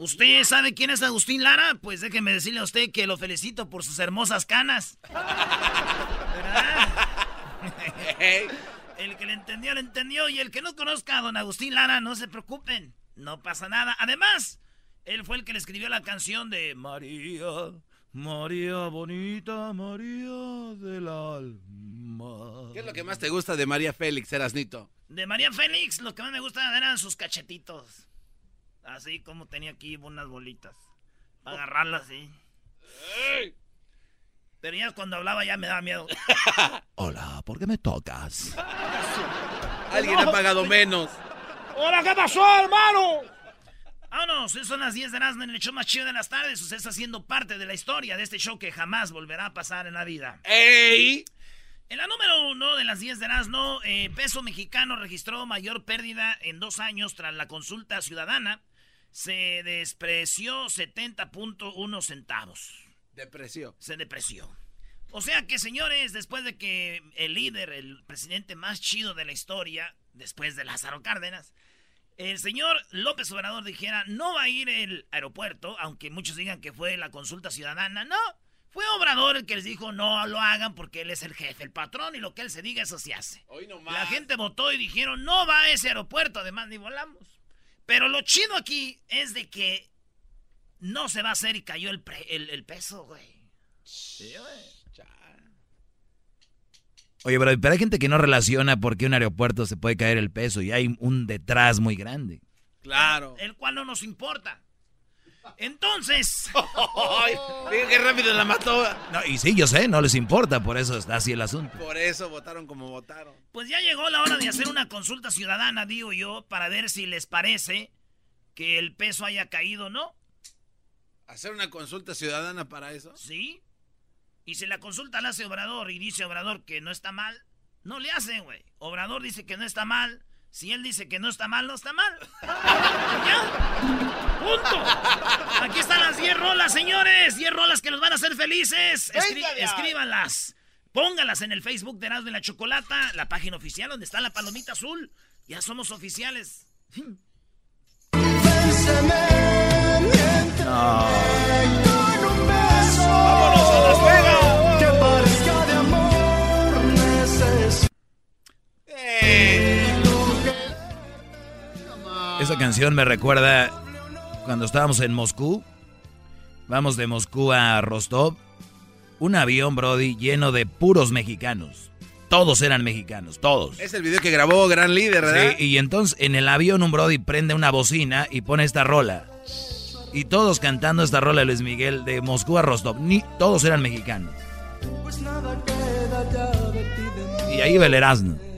¿Usted sabe quién es Agustín Lara? Pues déjeme decirle a usted que lo felicito por sus hermosas canas. ¿Verdad? El que le entendió, le entendió. Y el que no conozca a don Agustín Lara, no se preocupen. No pasa nada. Además, él fue el que le escribió la canción de María, María bonita, María del alma. ¿Qué es lo que más te gusta de María Félix, Erasnito? De María Félix, lo que más me gusta eran sus cachetitos. Así como tenía aquí unas bolitas. Para agarrarlas así. Pero ya cuando hablaba ya me daba miedo. Hola, ¿por qué me tocas? Alguien ha pagado menos. ¡Hola, qué pasó, hermano! Vámonos, son las 10 de Erasmo en el show más chido de las tardes. Usted está haciendo parte de la historia de este show que jamás volverá a pasar en la vida. ¡Ey! En la número uno de las 10 de Erasmo, eh, peso mexicano registró mayor pérdida en dos años tras la consulta ciudadana. Se despreció 70.1 centavos. Depreció. Se depreció. O sea que, señores, después de que el líder, el presidente más chido de la historia, después de Lázaro Cárdenas, el señor López Obrador dijera, no va a ir el aeropuerto, aunque muchos digan que fue la consulta ciudadana, no. Fue Obrador el que les dijo, no lo hagan porque él es el jefe, el patrón, y lo que él se diga, eso se hace. Hoy nomás. La gente votó y dijeron, no va a ese aeropuerto, además ni volamos. Pero lo chido aquí es de que no se va a hacer y cayó el, pre- el, el peso, güey. Sí, güey. Oye, bro, pero hay gente que no relaciona por qué un aeropuerto se puede caer el peso y hay un detrás muy grande. Claro. El cual no nos importa. Entonces, Ay, mira qué rápido la mató. No, y sí, yo sé, no les importa, por eso está así el asunto. Por eso votaron como votaron. pues ya llegó la hora de hacer una consulta ciudadana, digo yo, para ver si les parece que el peso haya caído o no. ¿Hacer una consulta ciudadana para eso? ¿Sí? Y si la consulta la hace Obrador y dice Obrador que no está mal, no le hacen, güey. Obrador dice que no está mal. Si él dice que no está mal, no está mal. ¿Ya? ¡Punto! Aquí están las 10 rolas, señores. 10 rolas que los van a hacer felices. Escri- escríbanlas. Póngalas en el Facebook de Erasmo y la Chocolata, la página oficial donde está la palomita azul. Ya somos oficiales. ¡Vámonos Esa canción me recuerda cuando estábamos en Moscú. Vamos de Moscú a Rostov. Un avión, Brody, lleno de puros mexicanos. Todos eran mexicanos, todos. Es el video que grabó Gran Líder, ¿verdad? Sí, y entonces en el avión un Brody prende una bocina y pone esta rola. Y todos cantando esta rola de Luis Miguel de Moscú a Rostov. Ni, todos eran mexicanos. Y ahí va el Erasmo.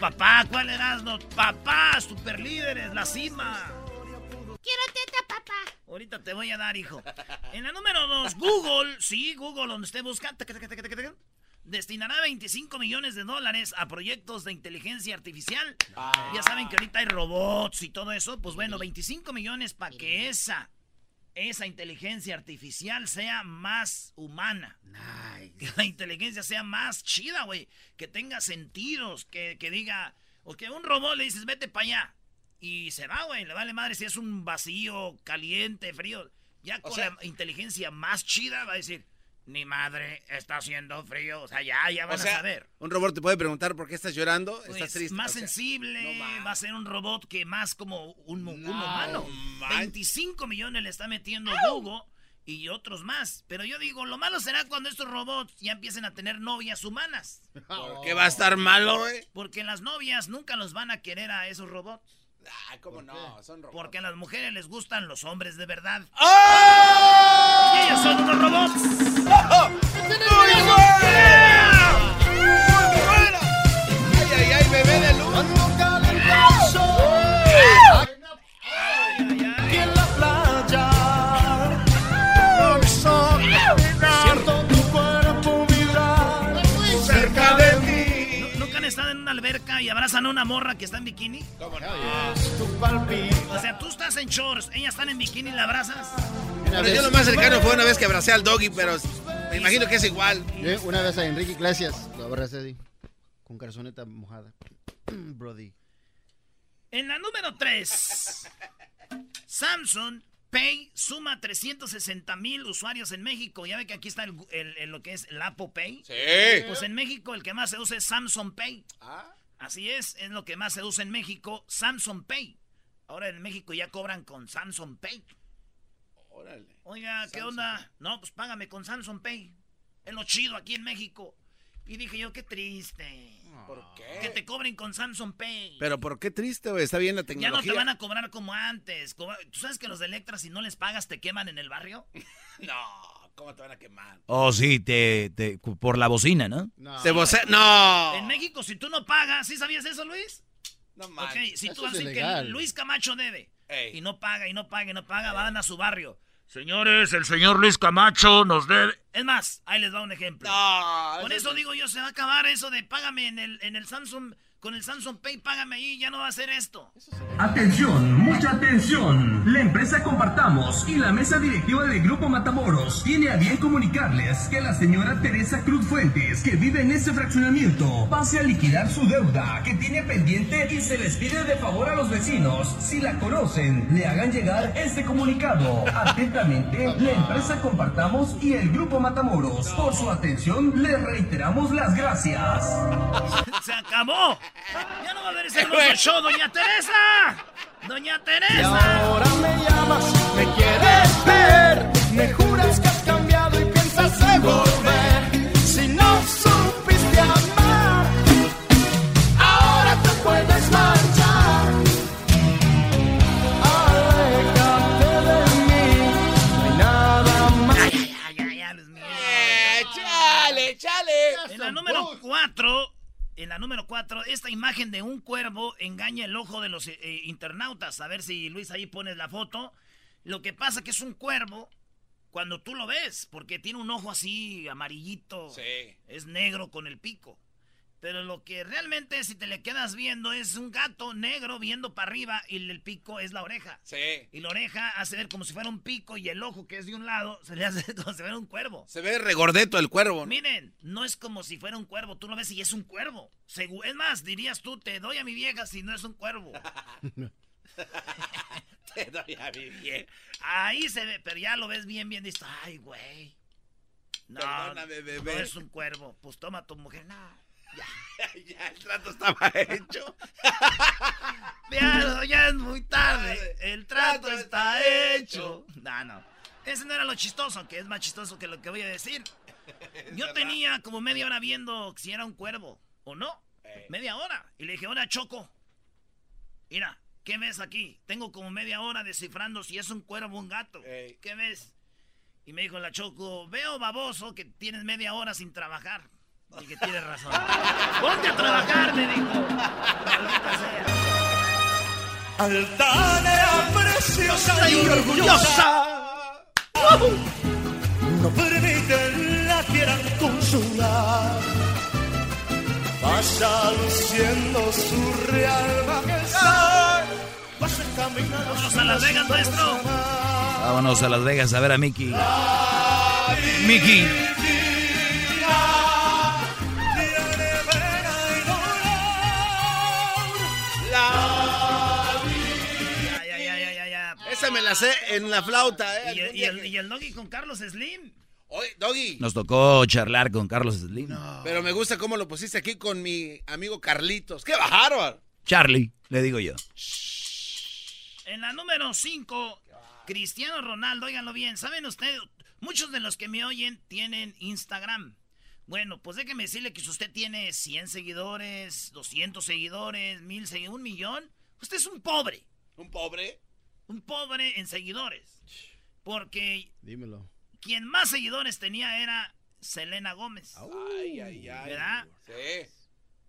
Papá. ¿Cuál Erasmo? Papá, super líderes, la cima. Quiero teta, papá. Ahorita te voy a dar, hijo. En la número dos, Google, sí, Google, donde usted busca, taca, taca, taca, taca, taca, destinará 25 millones de dólares a proyectos de inteligencia artificial. Ya saben que ahorita hay robots y todo eso. Pues bueno, 25 millones para que esa, esa inteligencia artificial sea más humana. Que la inteligencia sea más chida, güey. Que tenga sentidos, que, que diga, o que a un robot le dices, vete para allá. Y se va, güey, le vale madre si es un vacío, caliente, frío. Ya con sea- la inteligencia más chida va a decir, ni madre, está haciendo frío. O sea, ya, ya van O sea, a saber. un robot te puede preguntar por qué estás llorando, Pues, estás triste. más O sea, sensible, no va a ser un robot que más como un, un No humano. manches. 25 millones le está metiendo Google y otros más. Pero yo digo, lo malo será cuando estos robots ya empiecen a tener novias humanas. ¿Por qué va a estar malo, güey? Porque las novias nunca los van a querer a esos robots. Ah, ¿cómo no? Son robots. Porque a las mujeres les gustan los hombres de verdad. ¡Oh! Y ellos son unos robots. ¡Muy buena! ¡Muy buena! ¡Ay, ay, ay, bebé de y abrazan a una morra que está en bikini? ¿Cómo no? O sea, tú estás en shorts, ellas están en bikini y la abrazas. Pero yo lo más cercano fue una vez que abracé al doggy, pero me imagino que es igual. una vez a Enrique Iglesias lo abracé así, con calzoneta mojada. Brody. En la número 3, Samsung Pay suma 360 mil usuarios en México. Ya ve que aquí está el, lo que es el Apple Pay. Sí. Pues en México el que más se usa es Samsung Pay. Ah. Así es, es lo que más se usa en México, Samsung Pay. Ahora en México ya cobran con Samsung Pay. Órale. Oiga, ¿qué onda? No, pues págame con Samsung Pay. Es lo chido aquí en México. Y dije yo, qué triste. ¿Por qué? Que te cobren con Samsung Pay. Pero ¿por qué triste, güey? Está bien la tecnología. Ya no te van a cobrar como antes. ¿Tú sabes que los de Electra, si no les pagas, te queman en el barrio? no, ¿cómo te van a quemar? Oh, sí, te, te por la bocina, ¿no? No. Se no. En México, si tú no pagas, ¿sí sabías eso, Luis? No mames. Ok, si tú haces que Luis Camacho debe y no paga, y no paga, y no paga, van a su barrio. Señores, el señor Luis Camacho nos debe. Es más, ahí les va un ejemplo. Con eso digo yo, se va a acabar eso de págame en el, en el Samsung con el Samsung Pay, págame ahí, ya no va a hacer esto. Atención, mucha atención. La empresa Compartamos y la mesa directiva del Grupo Matamoros tiene a bien comunicarles que la señora Teresa Cruz Fuentes, que vive en ese fraccionamiento, pase a liquidar su deuda que tiene pendiente y se les pide de favor a los vecinos, si la conocen, le hagan llegar este comunicado. Atentamente, la empresa Compartamos y el Grupo Matamoros. Por su atención, les reiteramos las gracias. Se acabó. Ya no va a haber ese hermoso show, doña Teresa. Doña Teresa. Y ahora me llamas, me quieres ver. Me juras que has cambiado y piensas volver. Si no supiste amar, ahora te puedes marchar. Aléjate de mí, no hay nada más. Ay, ay, ay, ay, Luis mío. Eh, chale, chale. En la número 4 en la número 4, esta imagen de un cuervo engaña el ojo de los eh, eh, internautas. A ver si Luis ahí pones la foto. Lo que pasa que es un cuervo cuando tú lo ves, porque tiene un ojo así amarillito. Sí. Es negro con el pico. Pero lo que realmente, si te le quedas viendo, es un gato negro viendo para arriba y el pico es la oreja. Sí. Y la oreja hace ver como si fuera un pico y el ojo que es de un lado se le hace como si fuera un cuervo. Se ve regordeto el cuervo. Miren, no es como si fuera un cuervo. Tú lo ves y es un cuervo. Es más, dirías tú, te doy a mi vieja si no es un cuervo. te doy a mi vieja. Ahí se ve, pero ya lo ves bien, bien. Dices, ay, güey. No, bebé. no es un cuervo. Pues toma tu mujer. No. Ya, ya, el trato estaba hecho. ya, ya es muy tarde. El trato está hecho. No, no. Ese no era lo chistoso, que es más chistoso que lo que voy a decir. Yo tenía como media hora viendo si era un cuervo o no. Media hora. Y le dije, hola, Choco. Mira, ¿qué ves aquí? Tengo como media hora descifrando si es un cuervo o un gato. ¿Qué ves? Y me dijo la Choco, veo baboso que tienes media hora sin trabajar. Y que tienes razón. Ponte a trabajar, me dijo. Maldita sea. Altanera preciosa y orgullosa. No permiten la quieran consolar. Pasa luciendo su real majestad. Pasa caminando. Vámonos a Las Vegas, maestro. Vámonos a Las Vegas a ver a Mickey. Mickey. Esa me la sé en la flauta, ¿eh? ¿Y, el, y el, Doggy con Carlos Slim? Oye, Doggy. Nos tocó charlar con Carlos Slim. Pero me gusta cómo lo pusiste aquí con mi amigo Carlitos. ¡Qué bárbaro! Charlie, le digo yo. En la número 5, Cristiano Ronaldo, óiganlo bien. ¿Saben ustedes? Muchos de los que me oyen tienen Instagram. Bueno, pues déjeme decirle que si usted tiene 100 seguidores, 200 seguidores, 1000 seguidores, un millón, usted es un pobre. ¿Un pobre? Un pobre en seguidores. Porque. Dímelo. Quien más seguidores tenía era Selena Gómez. Ay, ay, ay. ¿Verdad? Sí.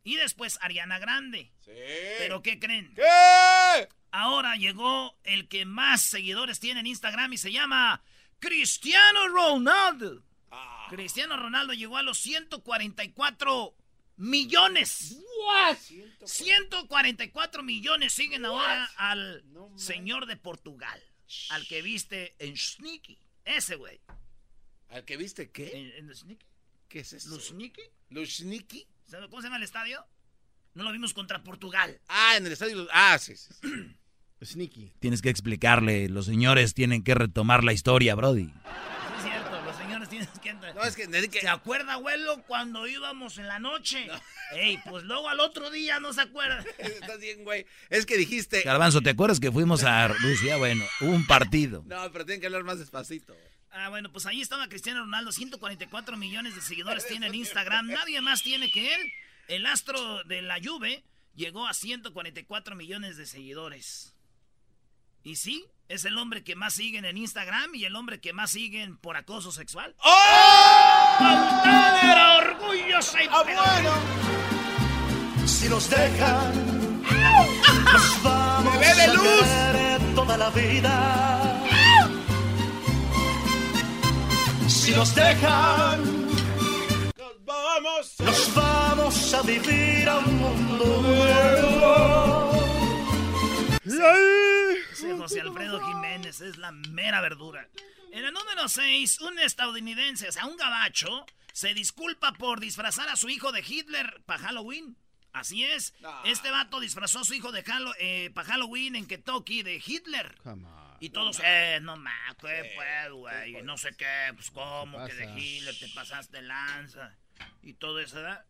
Y después Ariana Grande. Sí. ¿Pero qué creen? ¿Qué? Ahora llegó el que más seguidores tiene en Instagram y se llama Cristiano Ronaldo. Ah. Cristiano Ronaldo llegó a los 144 millones. What? 144 millones siguen ahora al señor de Portugal. Al que viste en Sneaky. Ese güey. ¿Al que viste qué? ¿En, en Sneaky? ¿Qué es eso? ¿Sneaky? ¿Lushniki? ¿Cómo se llama el estadio? No lo vimos contra Portugal. Ah, en el estadio. Ah, sí, sí. Sneaky. Tienes que explicarle, los señores tienen que retomar la historia, Brody. Sí, es que... No, es que... ¿Se acuerda, abuelo, cuando íbamos en la noche? Ey, pues luego al otro día no se acuerda. Estás bien, güey. Es que dijiste... Garbanzo, ¿te acuerdas que fuimos a Rusia? Bueno, hubo un partido. No, pero tienen que hablar más despacito. Ah, bueno, pues ahí estaba Cristiano Ronaldo, 144 millones de seguidores tiene en Instagram, nadie más tiene que él. El astro de la Juve llegó a 144 millones de seguidores. Y sí, es el hombre que más siguen en Instagram y el hombre que más siguen por acoso sexual. ¡Oh! era orgulloso y ah, bueno. Si nos dejan, nos vamos ¡Me de luz! a toda la vida. Si nos dejan, nos vamos, nos vamos a vivir a un mundo nuevo. Ese José Alfredo Jiménez es la mera verdura. En el número 6, un estadounidense, o sea, un gabacho, se disculpa por disfrazar a su hijo de Hitler para Halloween. Así es. Este vato disfrazó a su hijo de eh, para Halloween en Kentucky de Hitler. Y todos, eh, no más, ¿qué pues, güey? No sé qué, pues cómo, que de Hitler te pasaste lanza. Y todo eso, ¿verdad?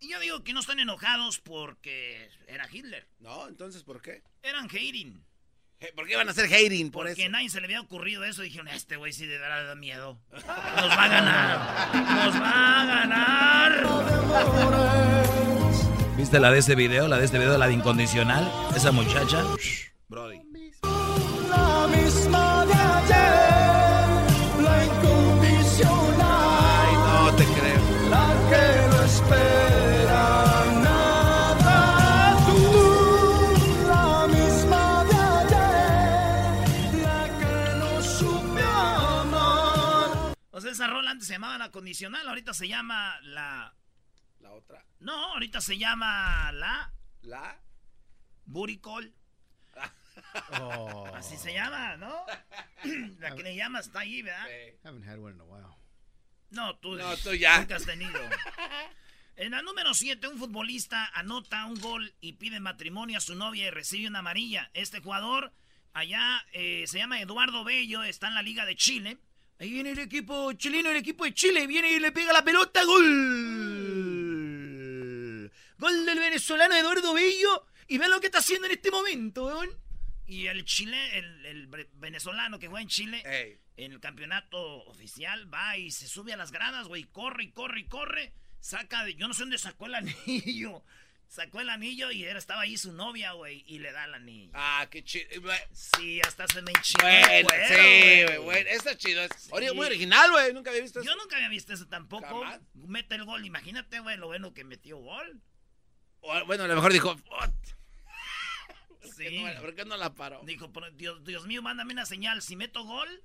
Y yo digo que no están enojados porque era Hitler. No, entonces, ¿por qué? Eran hating. ¿Por qué van a ser hating por Porque a nadie se le había ocurrido eso. Dijeron, este güey sí de verdad da miedo. Nos va a ganar. Nos va a ganar. ¿Viste la de ese video? La de este video, la de incondicional. Esa muchacha. Brody. Se llamaba la condicional. Ahorita se llama la. La otra. No, ahorita se llama la. ¿La? Buricol. Oh. Así se llama, ¿no? La que le llama está ahí, ¿verdad? Haven't had one in a while. No, tú, No, tú ya. nunca has tenido. En la número 7, un futbolista anota un gol y pide matrimonio a su novia y recibe una amarilla. Este jugador, allá, eh, se llama Eduardo Bello, está en la Liga de Chile. Ahí viene el equipo chileno, el equipo de Chile, viene y le pega la pelota, gol. Gol del venezolano Eduardo Bello. Y ven lo que está haciendo en este momento, weón. Y el Chile, el, venezolano que juega en Chile, Ey. en el campeonato oficial, va y se sube a las gradas, güey, corre y corre y corre. Saca de, yo no sé dónde sacó el anillo. Sacó el anillo y era, estaba ahí su novia, güey, y le da el anillo. Ah, qué chido. Sí, hasta se me enchiló Bueno, cuero, sí, güey, bueno. Está chido. Es muy original, güey. Nunca había visto eso. Yo nunca había visto eso tampoco. Jamás. Mete el gol, imagínate, güey, lo bueno que metió gol. O, Bueno, a lo mejor dijo. "What? Sí. no- por qué no la paró? Dijo, "Pero, Dios, Dios mío, mándame una señal. Si meto gol,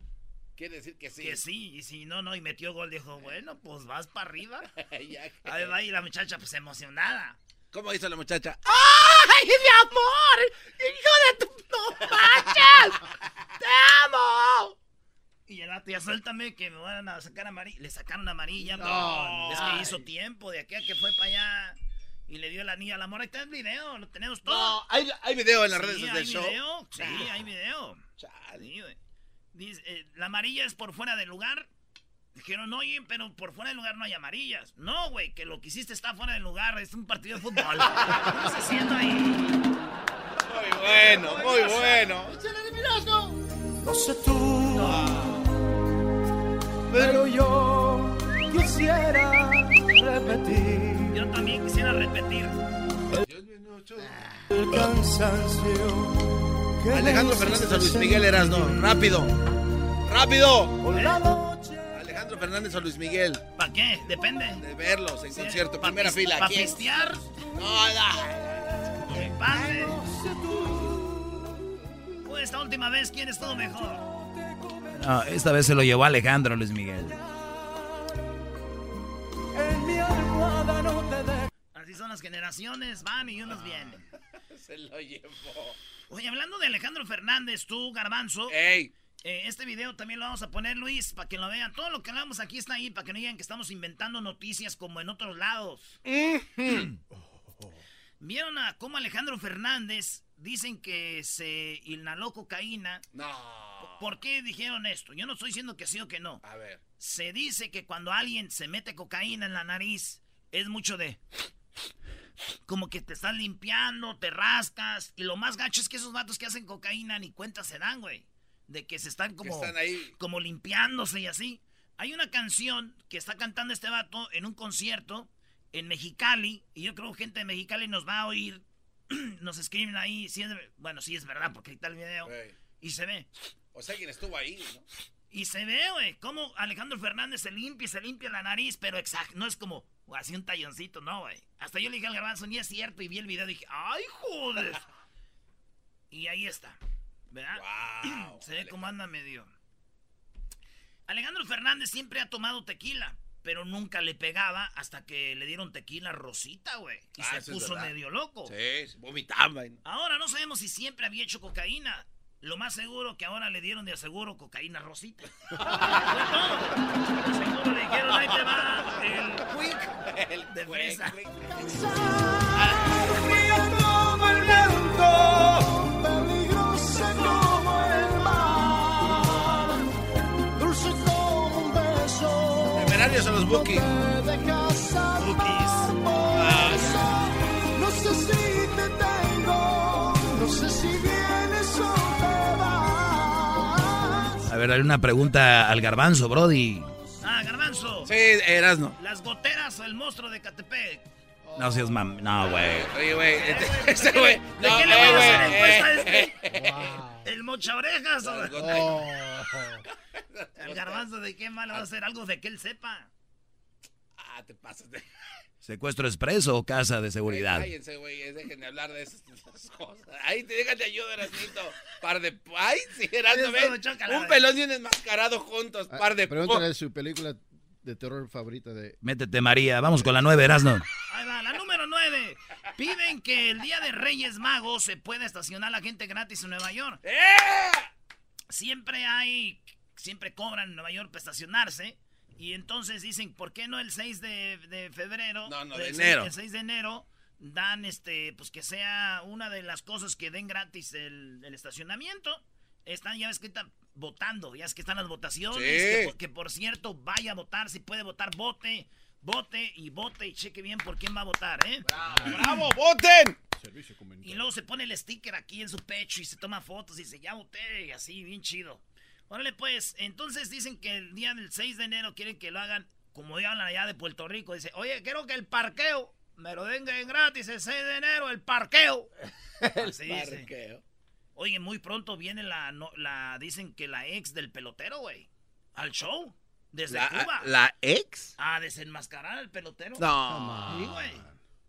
Quiere decir que sí. que sí. Y si no, no, y metió gol, dijo, bueno, pues vas para arriba. Ya que- Ahí va, y la muchacha, pues emocionada. ¿Cómo hizo la muchacha? ¡Ay, mi amor! ¡Hijo de tu... ¡No manches! ¡Te amo! Y el vato, ya suéltame que me van a sacar amarilla. Le sacaron amarilla. No, es que hizo tiempo de aquí a que fue para allá. Y le dio el anillo al amor. Ahí está el video, lo tenemos todo. No, hay, hay video en las Sí, redes del show. video. Sí, hay video. Sí. Dice, eh, la amarilla es por fuera del lugar. Dijeron, oye, pero por fuera del lugar no hay amarillas. No, güey, que lo que hiciste está fuera del lugar. Es un partido de fútbol. ¿Qué estás haciendo ahí? Muy bueno, muy bueno. No sé tú, pero yo quisiera repetir Yo también quisiera repetir. el cansancio. Alejandro Fernández a Luis Miguel Erasno. Rápido. Rápido. Fernández a Luis Miguel. ¿Para qué? Depende. De verlos en concierto. Pa' Primera fila. pa' ¿Quién? pistear. No, no. Pues esta última vez, ¿quién estuvo mejor? No, esta vez se lo llevó Alejandro Luis Miguel. En mi almohada no te dejo. Así son unas generaciones van y unos vienen. Se lo llevó. Oye, hablando de Alejandro Fernández, tú, Garbanzo. ¡Ey! Eh, este video también lo vamos a poner, Luis, para que lo vean. Todo lo que hablamos aquí está ahí, para que no digan que estamos inventando noticias como en otros lados. ¿Vieron a cómo Alejandro Fernández dicen que se inhaló cocaína? No. ¿Por qué dijeron esto? Yo no estoy diciendo que sí o que no. A ver. Se dice que cuando alguien se mete cocaína en la nariz, es mucho de... Como que te estás limpiando, te rascas. Y lo más gacho es que esos vatos que hacen cocaína ni cuenta se dan, güey. De que se están como, están ahí. como limpiándose y así. Hay una canción que está cantando este vato en un concierto en Mexicali. Y yo creo que gente de Mexicali nos va a oír. nos escriben ahí. Si es, bueno, sí es verdad, porque ahí está el video. Y se ve. O sea, quien estuvo ahí, ¿no? Y se ve, güey, cómo Alejandro Fernández se limpia y se limpia la nariz, pero exacto, no es como o así un talloncito, no, güey. Hasta yo le dije al garbanzo, ni es cierto, y vi el video y dije, ¡ay, joder! y ahí está, ¿verdad? Wow, se ve cómo anda medio. Alejandro Fernández siempre ha tomado tequila, pero nunca le pegaba hasta que le dieron tequila rosita, güey. Y Ah, se puso medio loco. Sí, se vomitaba. Ahora no sabemos si siempre había hecho cocaína. Lo más seguro que ahora le dieron de aseguro cocaína rosita. Fue todo. De seguro le dijeron, ahí te va el quick El de fresa. como el viento, los Bookies. Dejas atrapar. No sé si te tengo, no sé si vienes o te vas. A ver, hay una pregunta al garbanzo, Brody. Ah, garbanzo. Sí, eras no. Las goteras o el monstruo de Catepec. No seas mam... No, güey. Oye, güey. Eh, este- güey, Ese ¿de güey. qué- No, ¿De qué le voy a hacer eh, encuesta a este? ¿El mocha orejas el garbanzo de qué mal va a hacer algo de que él sepa? Ah, te pasas de. ¿Secuestro expreso o casa de seguridad? Cállense, güey. Dejen de hablar de esas, esas cosas. Ahí te déjate ayuda, Erasmito. Par de. Ay, sí, Erasmo, Un pelón y un enmascarado juntos. Ah, Par de. Pregúntale su película de terror favorita de... Métete, María. Vamos con la nueve, Erasno. Ahí va, la número 9. Piden que el día de Reyes Magos se pueda estacionar la gente gratis en Nueva York. ¡Eh! Siempre hay, siempre cobran en Nueva York para estacionarse. Y entonces dicen, ¿por qué no el 6 de, de febrero? No, no, El de seis- enero. El 6 de enero dan, este, pues que sea una de las cosas que den gratis el, el estacionamiento. Están, ya ves que están votando, ya es que están las votaciones. Sí. Que, por- que por cierto, vaya a votar, si puede votar, vote, vote y vote y cheque bien por quién va a votar, ¿eh? ¡Bravo, voten! Y luego se pone el sticker aquí en su pecho y se toma fotos y dice, ya voté, y así, bien chido. Órale, pues, entonces dicen que el día del 6 de enero quieren que lo hagan como ya hablan allá de Puerto Rico. Dice, oye, quiero que el parqueo me lo den en gratis el 6 de enero, el parqueo. Así dice. Parqueo. Oye, muy pronto viene la, no- la, dicen que la ex del pelotero, güey, al show, desde La, Cuba. ¿La ex? A desenmascarar al pelotero. No. Sí, güey.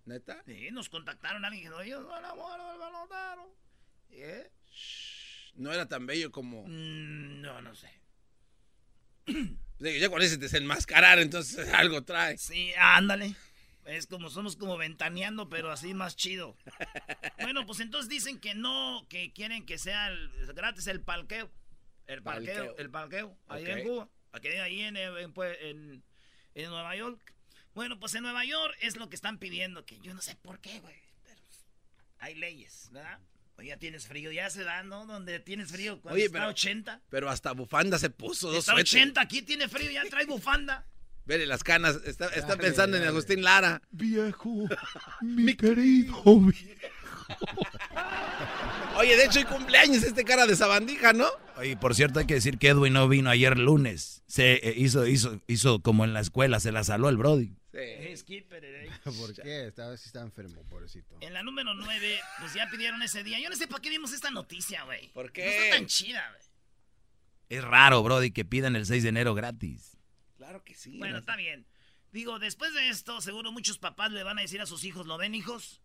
¿Neta? Sí, nos contactaron alguien que dijo, yo soy la mujer del pelotero. ¿Eh? No era tan bello como. Mm, no, no sé. Ya con ese desenmascarar, entonces algo trae. Sí, ándale. Es como somos como ventaneando, pero así más chido. Bueno, pues entonces dicen que no, que quieren que sea el- gratis el palqueo. El palqueo, Palqueo. el palqueo, ahí en Cuba. Aquí, ahí en, en, pues, en- en Nueva York. Bueno, pues en Nueva York es lo que están pidiendo, que yo no sé por qué, güey. Pero hay leyes, ¿verdad? O ya tienes frío, ya se da, ¿no? Donde tienes frío, cuando Oye, está pero- 80. Pero hasta bufanda se puso. Dos Está suéteres. 80, aquí tiene frío, ya trae bufanda. Vele las canas. Está, está Dale, pensando en. Agustín Lara. Viejo, mi querido Oye, de hecho, hay cumpleaños este cara de sabandija, ¿no? Oye, por cierto, hay que decir que Edwin no vino ayer lunes. Se eh, hizo, hizo, hizo como en la escuela, se la saló el Brody. Eh, Skipper, eh. ¿Por qué? Esta vez sí está enfermo, pobrecito. En la número 9, pues ya pidieron ese día. Yo no sé para qué vimos esta noticia, güey. ¿Por No qué? está tan chida, güey. Es raro, Brody, que pidan el 6 de enero gratis. Claro que sí. Bueno, está bien. Digo, después de esto, seguro muchos papás le van a decir a sus hijos, ¿lo ven, hijos?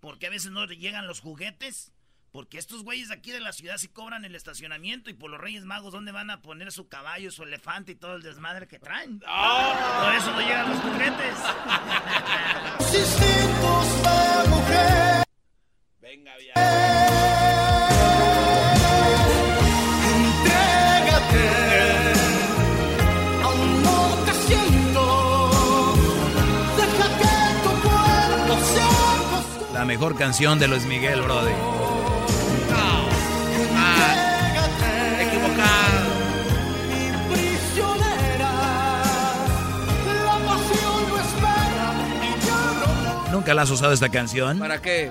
Porque a veces no llegan los juguetes. Porque estos güeyes de aquí de la ciudad sí cobran el estacionamiento y por los Reyes Magos, ¿dónde van a poner su caballo, su elefante y todo el desmadre que traen? ¡Oh! Por eso no llegan los juguetes. Venga, bien. siento. Deja que tu cuerpo. La mejor canción de Luis Miguel, brother. ¿Nunca la has usado esta canción? ¿Para qué?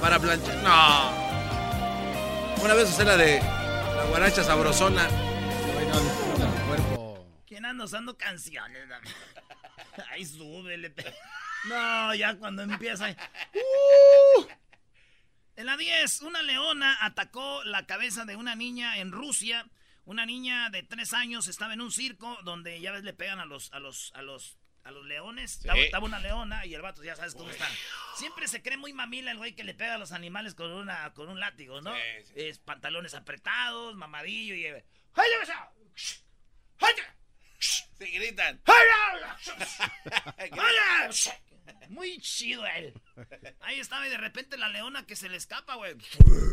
Para planchar. No. Una vez usé la de la guaracha sabrosona. ¿Quién anda usando canciones? Ay, súbele. No, ya cuando empieza. ¡Uh! En la 10, una leona atacó la cabeza de una niña en Rusia. Una niña de 3 años estaba en un circo donde ya ves le pegan a los a los a los a los leones. Estaba, estaba una leona y el vato ya sabes cómo está. Siempre se cree muy mamila el güey que le pega a los animales con una con un látigo, ¿no? Es pantalones apretados, mamadillo y. Se gritan. Muy chido él. Ahí estaba y de repente la leona que se le escapa, güey.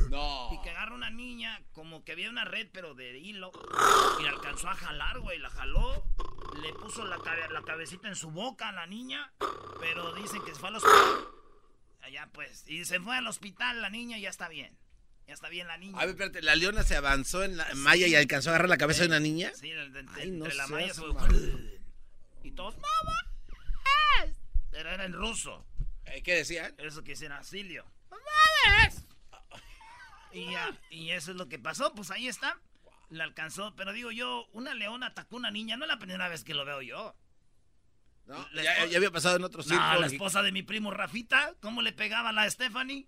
No. Y que agarra una niña, como que había una red, pero de hilo. Y la alcanzó a jalar, güey. La jaló. Le puso la, cabe- la cabecita en su boca a la niña. Pero dicen que se fue al hospital. Allá pues. Y se fue al hospital la niña y ya está bien. Ya está bien la niña. A ver, espérate, ¿la leona se avanzó en la malla y alcanzó a agarrar la cabeza de una niña? Sí, de- de- Ay, no entre la malla se mal. Y todos, ¡Mamá! Pero era en ruso. Eh, ¿Qué decían? Eso que dicen auxilio. Y, ya, y eso es lo que pasó, pues ahí está. La alcanzó, pero digo yo, una leona atacó a una niña, no es la primera vez que lo veo yo. No, ya, había pasado en otros No, la esposa de mi primo Rafita, ¿cómo le pegaba a la Stephanie?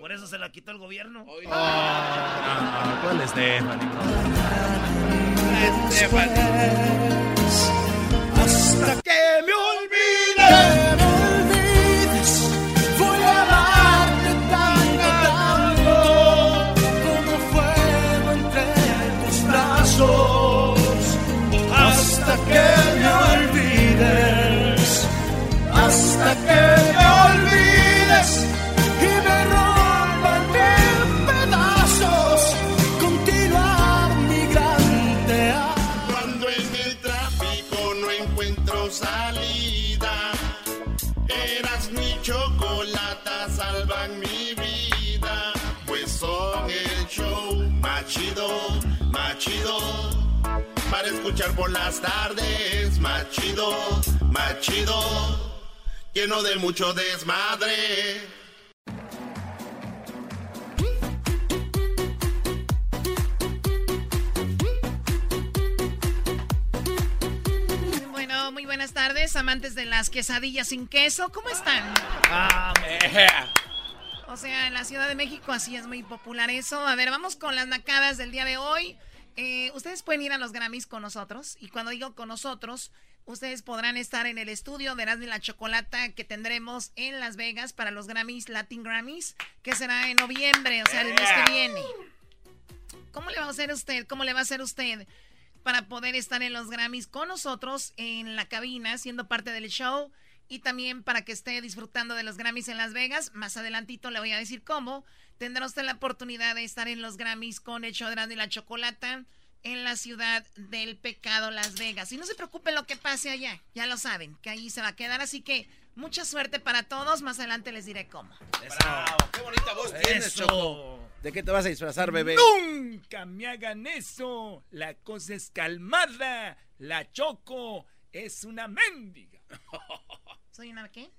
Por eso se la quitó el gobierno. Ah, ¿Cuál es Stephanie? Hasta que me olvides, hasta que me olvides y me rompan en pedazos. Continuar mi. Cuando en el tráfico no encuentro salida, eras mi chocolata, salvan mi vida. Pues son el show más chido, más chido. Para escuchar por las tardes, más chido, más chido. Lleno de mucho desmadre. Bueno, muy buenas tardes, amantes de las quesadillas sin queso. ¿Cómo están? O sea, en la Ciudad de México así es muy popular eso. A ver, vamos con las nacadas del día de hoy. Eh, ustedes pueden ir a los Grammys con nosotros. Y cuando digo con nosotros, ustedes podrán estar en el estudio de Erasmo y la Chocolata que tendremos en Las Vegas para los Grammys, Latin Grammys, que será en noviembre, o sea, el mes que viene. ¿Cómo le va a hacer usted? ¿Cómo le va a hacer usted para poder estar en los Grammys con nosotros en la cabina, siendo parte del show? Y también para que esté disfrutando de los Grammys en Las Vegas. Más adelantito le voy a decir cómo. Tendrá usted la oportunidad de estar en los Grammys con el show de la Chocolata en la ciudad del pecado, Las Vegas. Y no se preocupen lo que pase allá. Ya lo saben, que ahí se va a quedar. Así que mucha suerte para todos. Más adelante les diré cómo. Bravo, qué bonita voz tienes, Eso. Choco. ¿De qué te vas a disfrazar, bebé? Nunca me hagan eso. La cosa es calmada. La Choco es una mendiga. ¿Soy una qué?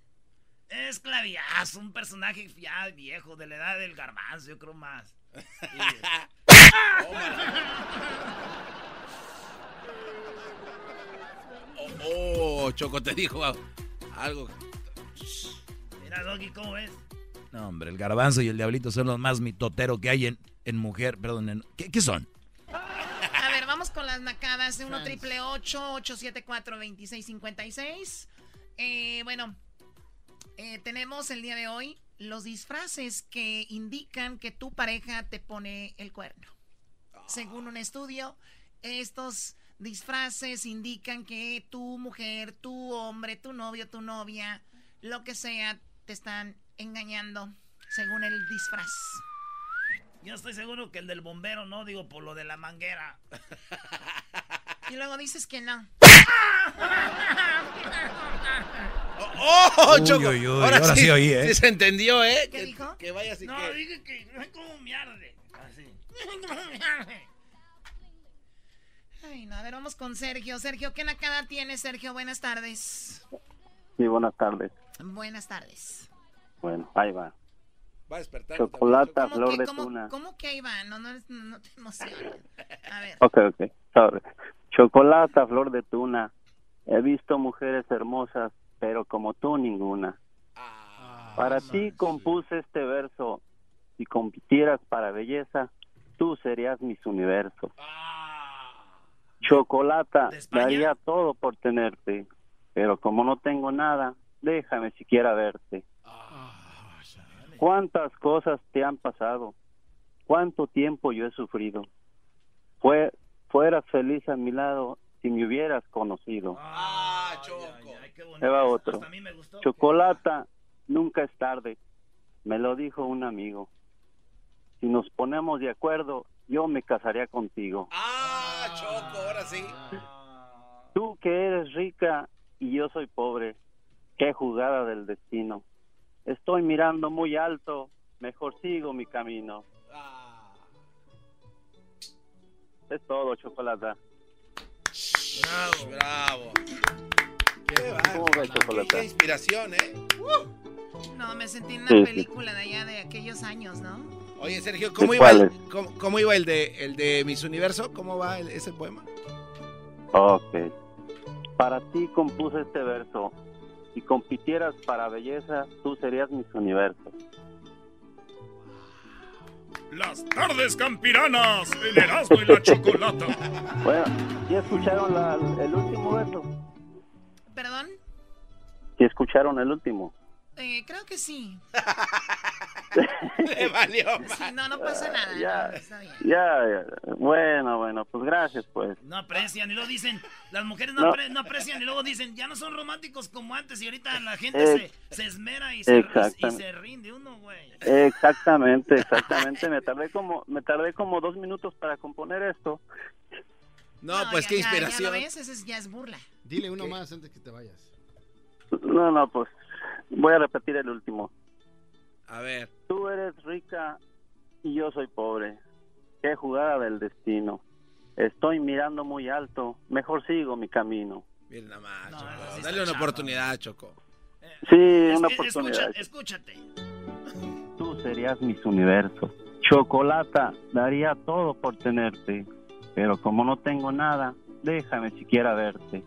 Es claviazo, un personaje ya viejo, de la edad del garbanzo, yo creo más. Oh, oh, Choco, te dijo algo. Mira, Doggy, ¿cómo ves? No, hombre, el garbanzo y el diablito son los más mitotero que hay en, en mujer. Perdón, en- ¿qué, qué son? A ver, vamos con las nacadas. 1 triple 874 2656 eh, Bueno, eh, tenemos el día de hoy los disfraces que indican que tu pareja te pone el cuerno. Según un estudio, estos disfraces indican que tu mujer, tu hombre, tu novio, tu novia, lo que sea, te están engañando según el disfraz. Yo estoy seguro que el del bombero no, digo, por lo de la manguera. Y luego dices que no. ¡Oh, oh Choco! ahora, sí, oí, ¿eh? Sí se entendió, ¿eh? ¿Qué dijo? Que vaya así No, que... dije que no es como me arde. Así. Ay, no, a ver, vamos con Sergio. Sergio, ¿qué nacada tienes, Sergio? Buenas tardes. Sí, buenas tardes. Buenas tardes. Bueno, ahí va. Va a despertar. Chocolata, ¿Cómo flor que, de cómo, tuna. ¿Cómo que ahí va? No, no, no te emociones. A ver. Ok, ok. Sorry. Chocolata, flor de tuna. He visto mujeres hermosas, pero como tú ninguna. para ti compuse este verso. Si compitieras para belleza, tú serías mis universo. Chocolata, daría todo por tenerte, pero como no tengo nada, déjame siquiera verte. ¿Cuántas cosas te han pasado? ¿Cuánto tiempo yo he sufrido? Fue, fueras feliz a mi lado si me hubieras conocido. Ah, Choco. Va otro. Gustó. Chocolata, nunca es tarde. Me lo dijo un amigo. Si nos ponemos de acuerdo, yo me casaría contigo. Ah, Choco, ahora sí. Tú que eres rica y yo soy pobre. Qué jugada del destino. Estoy mirando muy alto, mejor sigo mi camino. Es todo, Chocolata. Bravo. Bravo. Qué ¿Cómo bárbaro. ves, Chocolata? Qué inspiración, ¿eh? No, me sentí en una Sí, sí. película de allá de aquellos años, ¿no? Oye, Sergio, ¿cómo ¿De iba, el, cuáles? cómo, cómo iba el de el de Miss Universo? ¿Cómo va el- ese poema? Ok. Para ti compuse este verso. Si compitieras para belleza, tú serías mis universos. Las tardes campiranas en Erasmo y la Chocolata. Bueno, ¿ya escucharon la- el último verso? ¿Perdón? ¿Sí escucharon el último? Eh, creo que sí. Le valió Sí, no, no pasa nada. Ya. no, está bien. Ya, ya. Bueno, bueno, pues gracias, pues. No aprecian y luego dicen, las mujeres no, No. apre- no aprecian y luego dicen, ya no son románticos como antes y ahorita la gente Eh, se, se esmera y se, y exactamente. se rinde uno, güey. Exactamente, exactamente. Me tardé como, me tardé como dos minutos para componer esto. No, pues ya- qué ya- Ya, inspiración. lo ves, es- ya es burla. Dile uno más antes que te vayas. No, no, pues voy a repetir el último. A ver. Tú eres rica y yo soy pobre. Qué jugada del destino. Estoy mirando muy alto. Mejor sigo mi camino. Miren nada más, No, Choco. esa sí Dale una oportunidad, Choco. Sí, Es- una oportunidad. escucha- escúchate. Tú serías mis universos. Chocolata, daría todo por tenerte. Pero como no tengo nada, déjame siquiera verte.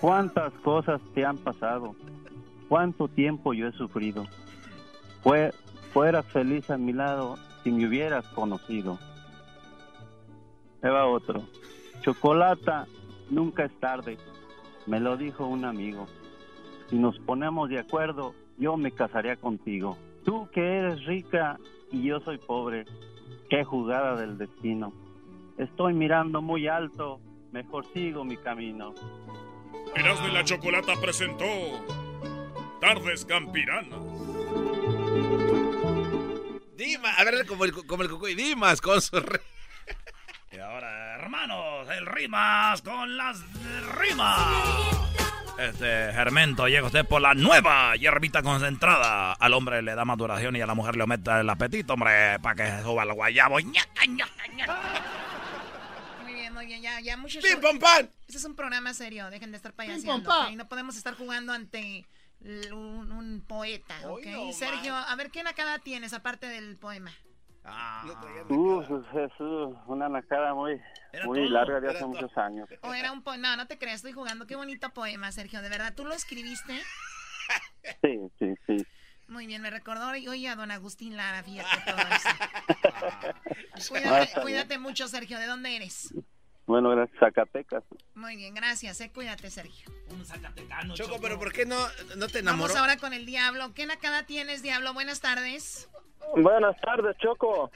¿Cuántas cosas te han pasado? ¿Cuánto tiempo yo he sufrido? Fue, feliz a mi lado si me hubieras conocido. Ahí otro. Chocolata, nunca es tarde. Me lo dijo un amigo. Si nos ponemos de acuerdo, yo me casaría contigo. Tú que eres rica y yo soy pobre. Qué jugada del destino. Estoy mirando muy alto, mejor sigo mi camino. Erasmo y la Chocolata presentó Tardes Campiranas. Dimas, a ver, como el, como el Cucuy, Dimas con su... re- Y ahora, hermanos, el rimas con las rimas. Este, Germento, llega usted por la nueva hierbita concentrada. Al hombre le da más duración y a la mujer le aumenta el apetito, hombre, para que se suba el guayabo. Ñaca, ñaca, ñaca. Muy bien, muy bien, ya, ¡Pim, pam, pam! Este es un programa serio, dejen de estar payaseando, pam. ¿ok? No podemos estar jugando ante un, un poeta, ¿ok? No Sergio, a ver, ¿qué nacada tienes aparte del poema? Ah, Uh, es una nacada muy, muy todo, larga de hace todo. muchos años. ¿O era un poema? No, no te creas, estoy jugando. Qué bonito poema, Sergio, de verdad. ¿Tú lo escribiste? Sí, sí, sí. Muy bien, me recordó hoy a don Agustín Lara, fíjate todo eso. Cuídate, cuídate mucho, Sergio. ¿De dónde eres? Bueno, gracias, Zacatecas. Muy bien, gracias. Eh. Cuídate, Sergio. Un zacatecano, Choco, pero ¿por qué no, no te enamoró? Vamos ahora con el Diablo. ¿Qué nacada tienes, Diablo? Buenas tardes. Buenas tardes, Choco.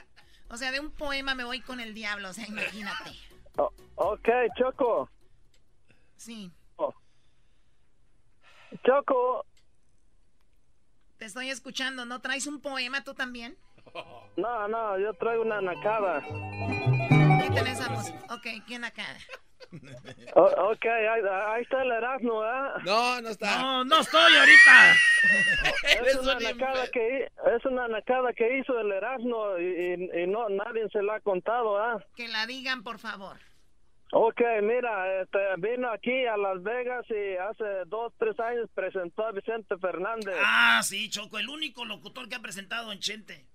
O sea, de un poema me voy con el Diablo, o sea, imagínate. Oh, ok, Choco. Sí. Oh. Choco. Te estoy escuchando. ¿No traes un poema tú también? No, no, yo traigo una nacada. Música. Ok, ¿quién nacada? Oh, ok, ahí, ahí, está el Erasmo, ¿eh? No, no está. No, no estoy ahorita. es, una nacada que, es una nacada que hizo el Erasmo y, y, y no nadie se la ha contado, ¿ah? Que la digan, por favor. Ok, mira, este, vino aquí a Las Vegas y hace dos, tres años presentó a Vicente Fernández. Ah, sí, Choco, el único locutor que ha presentado en Chente.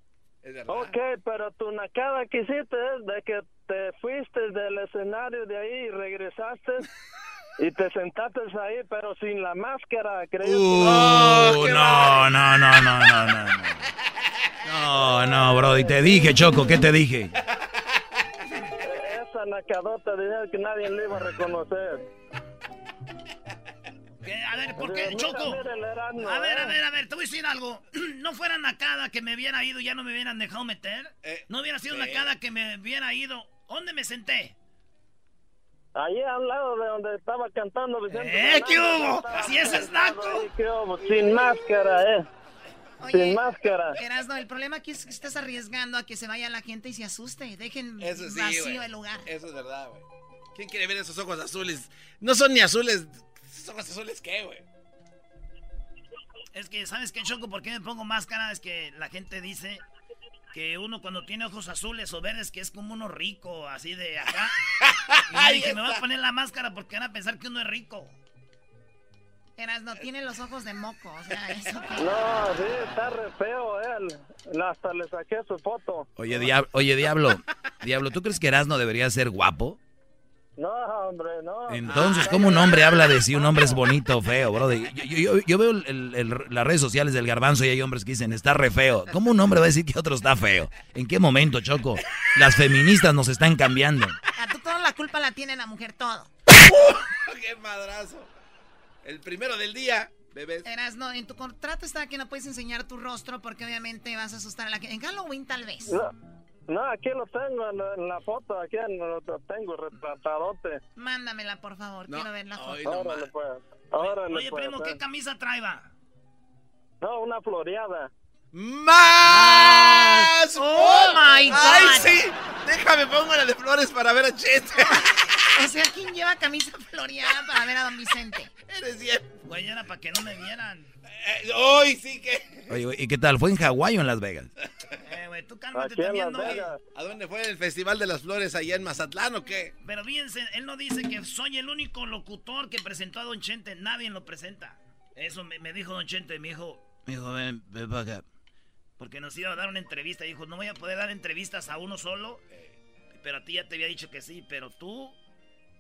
Es verdad. Ok, pero tu nacada que hiciste es de que te fuiste del escenario de ahí y regresaste y te sentaste ahí, pero sin la máscara, creo. Uh, que... no, no, no, no, no, no. No, no, bro, y te dije, Choco, ¿qué te dije? Esa nacadota de que nadie le iba a reconocer. A ver, ¿por qué, Choco? a ver, a ver, a ver, te voy a decir algo. No fuera nacada que me hubiera ido y ya no me hubieran dejado meter. Eh, no hubiera sido nacada que me hubiera ido. ¿Dónde me senté? Allí al lado de donde estaba cantando Vicente. ¡Eh, qué hubo! ¡Si ese es naco! ¿Qué hubo? Sin máscara, eh. Oye, Sin máscara. Erasno, el problema aquí es que estás arriesgando a que se vaya la gente y se asuste. Dejen Eso sí, vacío el lugar. Eso es verdad, güey. ¿Quién quiere ver esos ojos azules? No son ni azules. ¿Esos ojos azules qué, güey? Es que, ¿sabes qué, Choco? ¿Por qué me pongo máscara? Es que la gente dice que uno cuando tiene ojos azules o verdes que es como uno rico, así de acá. Y dije, me voy a poner la máscara porque van a pensar que uno es rico. Erasno, tiene los ojos de moco. O sea, eso que... No, sí, está re feo él. Hasta le saqué su foto. Oye, diablo, oye, diablo, diablo, ¿tú crees que Erasmo debería ser guapo? No, hombre, no. Entonces, ¿cómo un hombre habla de si un hombre es bonito o feo, bro? Yo, yo- yo- yo veo el- el- las redes sociales del garbanzo y hay hombres que dicen, está re feo. ¿Cómo un hombre va a decir que otro está feo? ¿En qué momento, Choco? Las feministas nos están cambiando. A tú toda la culpa la tiene la mujer, todo. ¡Qué madrazo! El primero del día, bebés. Erasno, en tu contrato está que no puedes enseñar tu rostro porque obviamente vas a asustar a la gente. En Halloween tal vez. No, no, aquí lo tengo en la, en la foto. Aquí en- lo tengo retratadote. Mándamela, por favor. No, Quiero ver la foto. Órale, pues. Órale, Oye, pues, primo, eh. ¿qué camisa trae, va? No, una floreada. ¡Más! ¡Oh, my God! ¡Ay, sí! Déjame pongo la de flores para ver a Chente. O sea, ¿quién lleva camisa floreada para ver a don Vicente? Eres bien. Güey, era para que no me vieran. Eh, ¡Hoy sí que! Oye, ¿y qué tal? ¿Fue en Hawái o en Las Vegas? Eh, güey, tú cálmate Aquí también. ¿A dónde fue el Festival de las Flores allá en Mazatlán o qué? Pero fíjense, él no dice que soy el único locutor que presentó a Don Chente. Nadie lo presenta. Eso me, me dijo Don Chente, me dijo, Me dijo, ven, ven para acá. porque nos iba a dar una entrevista. Dijo, no voy a poder dar entrevistas a uno solo, pero a ti ya te había dicho que sí, pero tú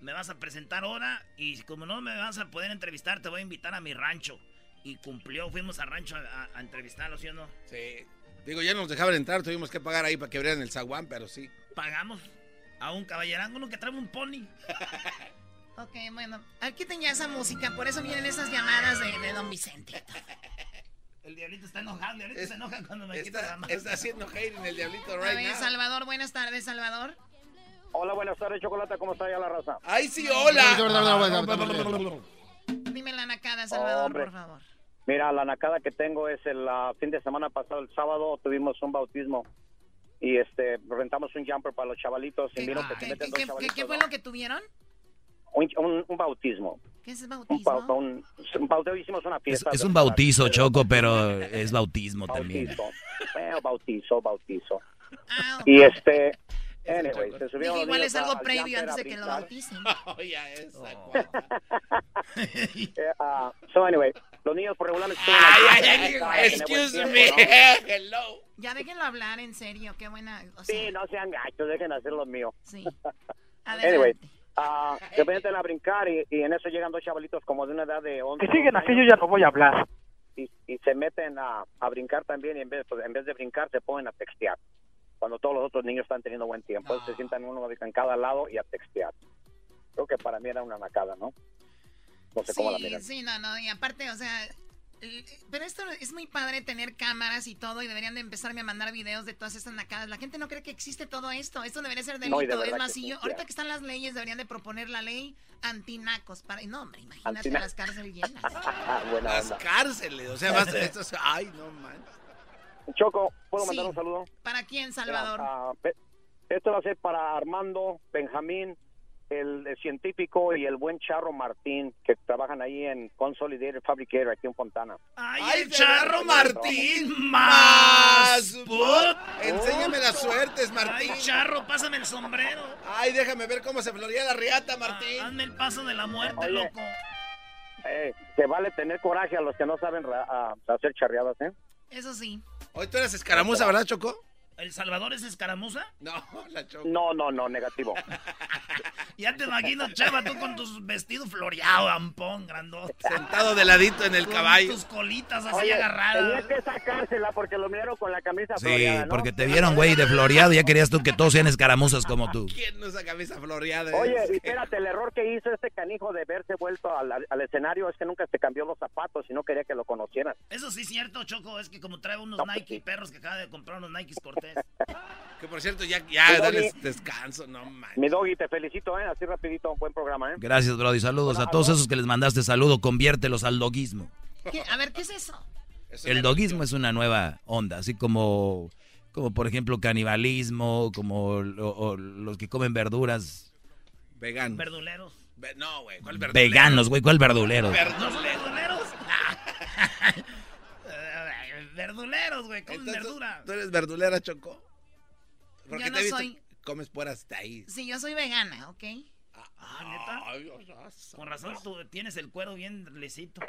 me vas a presentar ahora y como no me vas a poder entrevistar, te voy a invitar a mi rancho. Y cumplió, fuimos al rancho a, a- a entrevistarlo, ¿sí o no? Sí. Digo, ya nos dejaban entrar, tuvimos que pagar ahí para que abrieran el zaguán, pero sí. Pagamos a un caballerango, uno que trae un pony. Ok, bueno. Aquí tenía esa música, por eso vienen esas llamadas de, de don Vicente. El diablito está enojado, el diablito Es- se enoja cuando me quita la Está, mano. está haciendo hate en el diablito A right ver, now. Salvador, buenas tardes, Salvador. Hola, buenas tardes, Chocolata. ¿Cómo está ya la raza? ¡Ay, sí, hola! Salvador, Hombre. por favor. Mira, la nacada que tengo es el ah, fin de semana pasado, el sábado, tuvimos un bautismo. Y este, rentamos un jumper para los chavalitos. Y miro que se ¿Qué, meten qué- dos qué- chavalitos. qué fue ¿no? lo que tuvieron? un, un- un bautismo. ¿Qué es Un, bautismo? bau- un, un bautizo, hicimos una Es, fiesta. es de- un bautizo, Choco, pero es bautismo también. Bautizo. Bueno, bautizo, bautizo. Ah. Y este, anyway, se subieron Dije, los igual es algo al previo antes de que lo bauticen. Oh, ya esa. Eh, ah, so anyway, los niños por regularmente Ay, ay, ay, excuse tiempo, me. ¿no? Hello. Ya déjenlo hablar, en serio, qué buena... O sea, Sí, no sean gachos, dejen hacer lo mío. sí. Anyway, ah, se meten a brincar y, y en eso llegan dos chavalitos como de una edad de 11 Que siguen 12 aquí, yo ya no voy a hablar. y, y se meten a, a brincar también y en vez, pues, en vez de brincar se ponen a textear. Cuando todos los otros niños están teniendo buen tiempo, se sientan uno en cada lado y a textear. creo que para mí era una nacada, ¿no? No sé cómo la Sí, miran. sí, no, no, y aparte, o sea, pero esto es muy padre tener cámaras y todo, y deberían de empezarme a mandar videos de todas estas nacadas. La gente no cree que existe todo esto, esto debería ser delito. No, de es más, si sí, yo- ahorita que están las leyes, deberían de proponer la ley antinacos. Para, no, hombre, imagínate Antina- las cárceles llenas. Buena Las onda. cárceles, o sea, vas esto es- ay, no manches. Choco, ¿puedo mandar Sí. un saludo? ¿Para quién, Salvador? Ah, esto va a ser para Armando, Benjamín, el, el científico y el buen Charro Martín, que trabajan ahí en Consolidated Fabricator, aquí en Fontana. ¡Ay, ¡Ay, el charro Martín! ¡Más! Enséñame las suertes, Martín. ¡Ay, charro, pásame el sombrero! Ay, déjame ver cómo se floría la riata, Martín. Ah, hazme el paso de la muerte, Oye. loco. Eh, se vale tener coraje a los que no saben ra- hacer charreadas, ¿eh? Eso sí. Hoy tú eres escaramuza, ¿verdad, Choco? ¿El Salvador es escaramuza? No, la Choco. No, no, no, negativo. Ya te imagino, chava, tú con tus vestidos floreados, ampón, grandote. Sentado de ladito en el Con caballo. tus colitas así Oye, agarradas. tenía que sacársela porque lo miraron con la camisa Sí, floreada, ¿no? porque te vieron, güey, de floreado. Ya querías tú que todos sean escaramuzas como tú. ¿Quién no usa camisa floreada? Oye, Es espérate, el error que hizo este canijo de verse vuelto al, al escenario es que nunca se cambió los zapatos y no quería que lo conocieran. Eso sí es cierto, Choco, es que como trae unos No, pues Nike sí. perros que acaba de comprar unos Nikes Cortés. Que por cierto, ya, ya, dale descanso, no manches. Mi doggy, te felicito, ¿eh? Así rapidito, buen programa, ¿eh? Gracias, Brody. Saludos a todos esos que les mandaste saludo. Conviértelos al doguismo. ¿Qué? A ver, ¿qué es eso? Es El doguismo es una nueva onda, así como, como por ejemplo canibalismo, como o los que comen verduras. Vegano. Verduleros. Ve- No, güey, ¿cuál verdulero? Veganos, güey, ¿cuál verdulero? ¿No son Verdulero. verduleros? Eh, verduleros, güey, comen Entonces, verdura. ¿Tú eres verdulera, Choco? Yo te no visto soy. Comes puras de ahí. Sí, yo soy vegana, ¿ok? Ah, ¿neta? Ay, Con razón tú tienes el cuero bien lisito.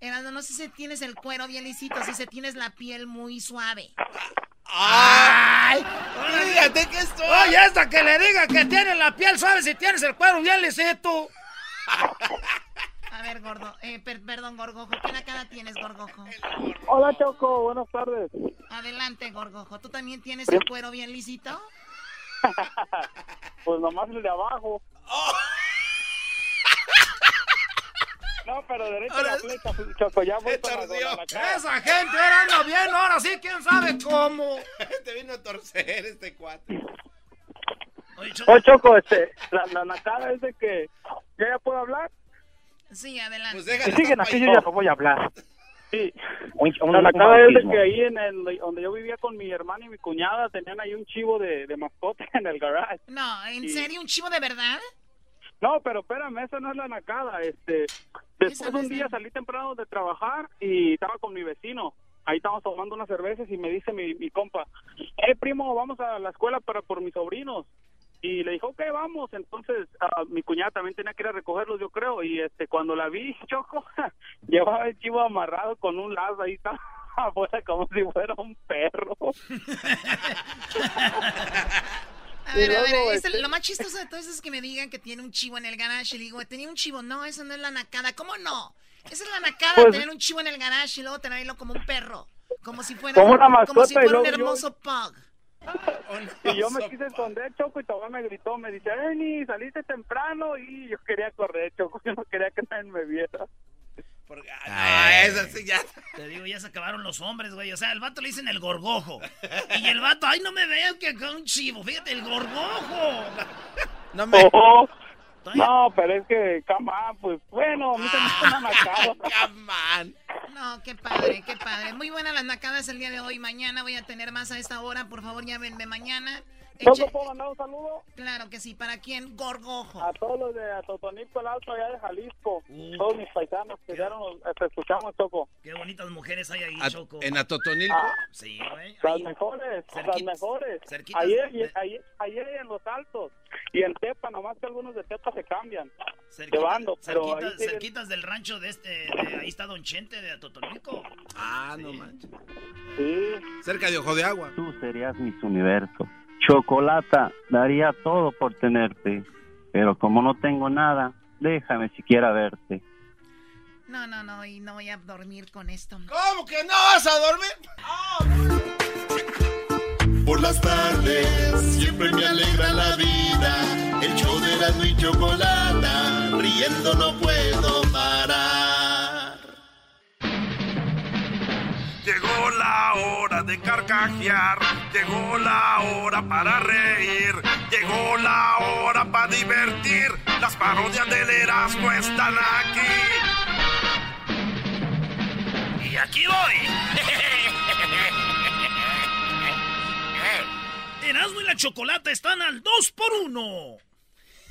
Erasmo, no sé si tienes el cuero bien lisito, si se tienes la piel muy suave. ¡Ay! Fíjate que esto. Oye, hasta que le diga que tienes la piel suave si tienes el cuero bien lisito. A ver, gordo, eh, per- perdón, gorgojo, ¿qué cara tienes, gorgojo? Hola Choco, buenas tardes. Adelante, gorgojo, ¿tú también tienes el cuero bien lisito? Pues nomás el de abajo. No, pero derecho a la Ahora- flecha, Choco, ya voy con la, la cara. Esa gente ahora anda bien, ahora sí, quién sabe cómo. Te vino a torcer este cuate. Oye, Choco, Oye, Choco, este, la, la nacada es de que... ¿Ya ya puedo hablar? Sí, adelante. Pues Si déjale. siguen estar así, yo ya no voy a hablar. Sí. Un, un- La es de que ahí en el donde yo vivía con mi hermana y mi cuñada tenían ahí un chivo de, de mascota en el garage. No, ¿en serio? ¿Un chivo de verdad? No, pero espérame, esa no es la nacada. Este, después un día salí temprano de trabajar y estaba con mi vecino. Ahí estábamos tomando unas cervezas y me dice mi, mi compa, eh, primo, vamos a la escuela para por mis sobrinos. Y le dijo, ok, vamos. Entonces, ah, mi cuñada también tenía que ir a recogerlos, yo creo. Y este cuando la vi, Choco, llevaba el chivo amarrado con un lazo ahí estaba afuera como si fuera un perro. A ver, a ver, es el- este- lo más chistoso de todo eso es que me digan que tiene un chivo en el garage. Y le digo, tenía un chivo. No, eso no es la nacada. ¿Cómo no? Esa es la nacada, Pues- tener un chivo en el garage y luego tenerlo como un perro. Como si fuera, Como una como si mascota, y fuera un yo- hermoso pug. Y yo me quise esconder, Choco, y todavía me gritó, me dice, Ernie, saliste temprano, y yo quería correr, Choco, yo no quería que nadie me viera. Porque- ah, no, esa sí ya. te digo, ya se acabaron los hombres, güey. O sea, el vato le dicen el gorgojo. Y el vato, ay, no me vean que con un chivo. Fíjate, el gorgojo. No me. Oh, no, pero es que, cama, pues, bueno, a mí se me. Come. No, qué padre, qué padre. Muy buenas las nacadas el día de hoy. Mañana voy a tener más a esta hora. Por favor, llámenme mañana. ¿Choco, Eche- puedo mandar un saludo? Claro que sí. ¿Para quién? Gorgojo. A todos los de Atotonico, el Alto, allá de Jalisco, todos mis paisanos que ya nos te escuchamos, Choco. Qué bonitas mujeres hay ahí, A- Choco. En Atotonilco. Sí, güey. Las ahí. mejores, las mejores. cerquitas Ayer, de- ayer, ayer en Los Altos y en Tepa, nomás que algunos de Tepa se cambian. Cerquita- Llevando, pero cerquitas, siguen- cerquitas del rancho de este, de- ahí está Don Chente de Atotonico. Ah, no manches. Sí. Cerca de Ojo de Agua. Tú serías mis universo. Chocolata, daría todo por tenerte. Pero como no tengo nada, déjame siquiera verte. No, no, no. Y no voy a dormir con esto. ¿Cómo que no vas a dormir? Por las tardes siempre me alegra la vida. El show de la y chocolata riendo no puedo la hora de carcajear, llegó la hora para reír, llegó la hora para divertir. Las parodias del Erasmo están aquí. Y aquí voy. Erasmo y la chocolate están al 2 por 1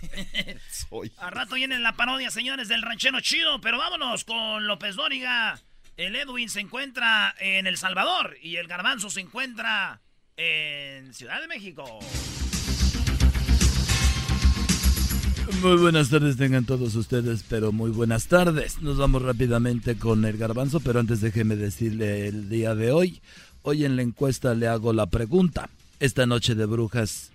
A rato viene la parodia, señores, del ranchero chido, pero vámonos con López Dóriga. El Edwin se encuentra en El Salvador y el Garbanzo se encuentra en Ciudad de México. Muy buenas tardes tengan todos ustedes, pero muy buenas tardes. Nos vamos rápidamente con el garbanzo, pero antes déjeme decirle el día de hoy. Hoy en la encuesta le hago la pregunta. Esta noche de brujas,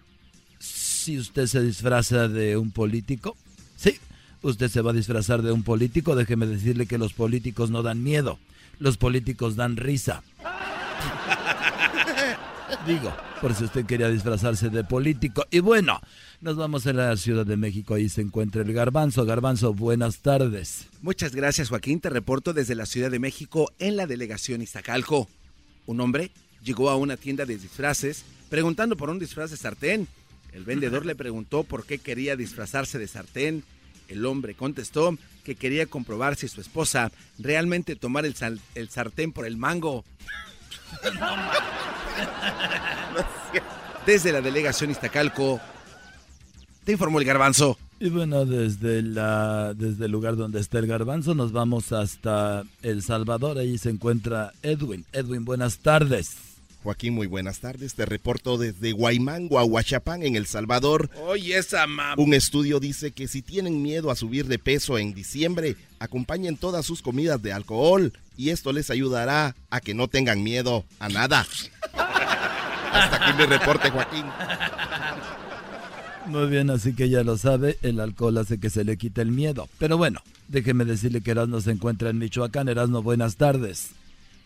si usted se disfraza de un político, sí, usted se va a disfrazar de un político, déjeme decirle que los políticos no dan miedo, los políticos dan risa. Digo, por si usted quería disfrazarse de político. Y bueno, nos vamos a la Ciudad de México, ahí se encuentra el Garbanzo. Garbanzo, buenas tardes. Muchas gracias Joaquín, te reporto desde la Ciudad de México en la delegación Iztacalco. Un hombre llegó a una tienda de disfraces preguntando por un disfraz de sartén. El vendedor le preguntó por qué quería disfrazarse de sartén. El hombre contestó que quería comprobar si su esposa realmente tomara el, sartén por el mango. Desde la delegación Iztacalco, te informó el garbanzo. Y bueno, desde, desde el lugar donde está el garbanzo nos vamos hasta El Salvador. Ahí se encuentra Edwin. Edwin, buenas tardes. Joaquín, muy buenas tardes. Te reporto desde Guaymán, Guahuachapán, en El Salvador. Oye, esa Un estudio dice que si tienen miedo a subir de peso en diciembre, acompañen todas sus comidas de alcohol y esto les ayudará a que no tengan miedo a nada. Hasta aquí mi reporte, Joaquín. Muy bien, así que ya lo sabe, el alcohol hace que se le quite el miedo. Pero bueno, déjeme decirle que Erasmo se encuentra en Michoacán. Erasmo, buenas tardes.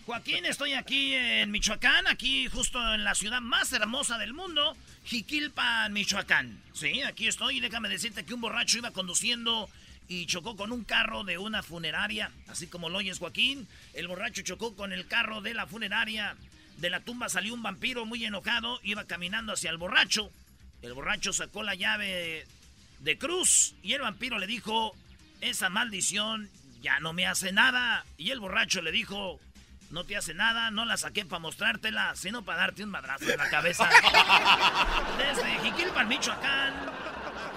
Joaquín, estoy aquí en Michoacán, aquí justo en la ciudad más hermosa del mundo, Jiquilpan, Michoacán. Sí, aquí estoy y déjame decirte que un borracho iba conduciendo y chocó con un carro de una funeraria, así como lo oyes Joaquín. El borracho chocó con el carro de la funeraria. De la tumba salió un vampiro muy enojado, iba caminando hacia el borracho. El borracho sacó la llave de cruz y el vampiro le dijo, esa maldición ya no me hace nada. Y el borracho le dijo, no te hace nada, no la saqué para mostrártela, sino para darte un madrazo en la cabeza. Desde Jiquilpan, Michoacán.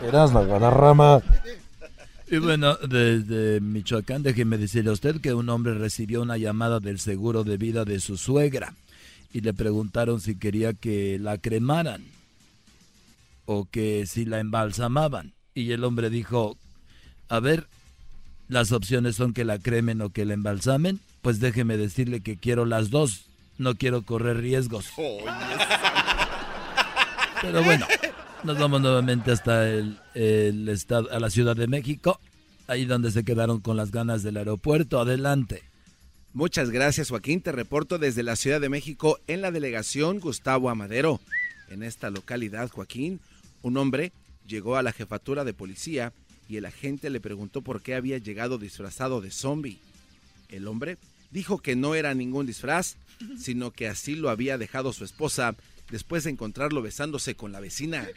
Eras la Guadarrama. Y bueno, desde Michoacán, déjeme decirle a usted que un hombre recibió una llamada del seguro de vida de su suegra y le preguntaron si quería que la cremaran o que si la embalsamaban. Y el hombre dijo, a ver, las opciones son que la cremen o que la embalsamen pues déjeme decirle que quiero las dos. No quiero correr riesgos. Pero bueno, nos vamos nuevamente hasta el, estado, a la Ciudad de México, ahí donde se quedaron con las ganas del aeropuerto. Adelante. Muchas gracias, Joaquín. Te reporto desde la Ciudad de México en la delegación Gustavo Amadero. En esta localidad, Joaquín, un hombre llegó a la jefatura de policía y el agente le preguntó por qué había llegado disfrazado de zombie. El hombre dijo que no era ningún disfraz, sino que así lo había dejado su esposa después de encontrarlo besándose con la vecina.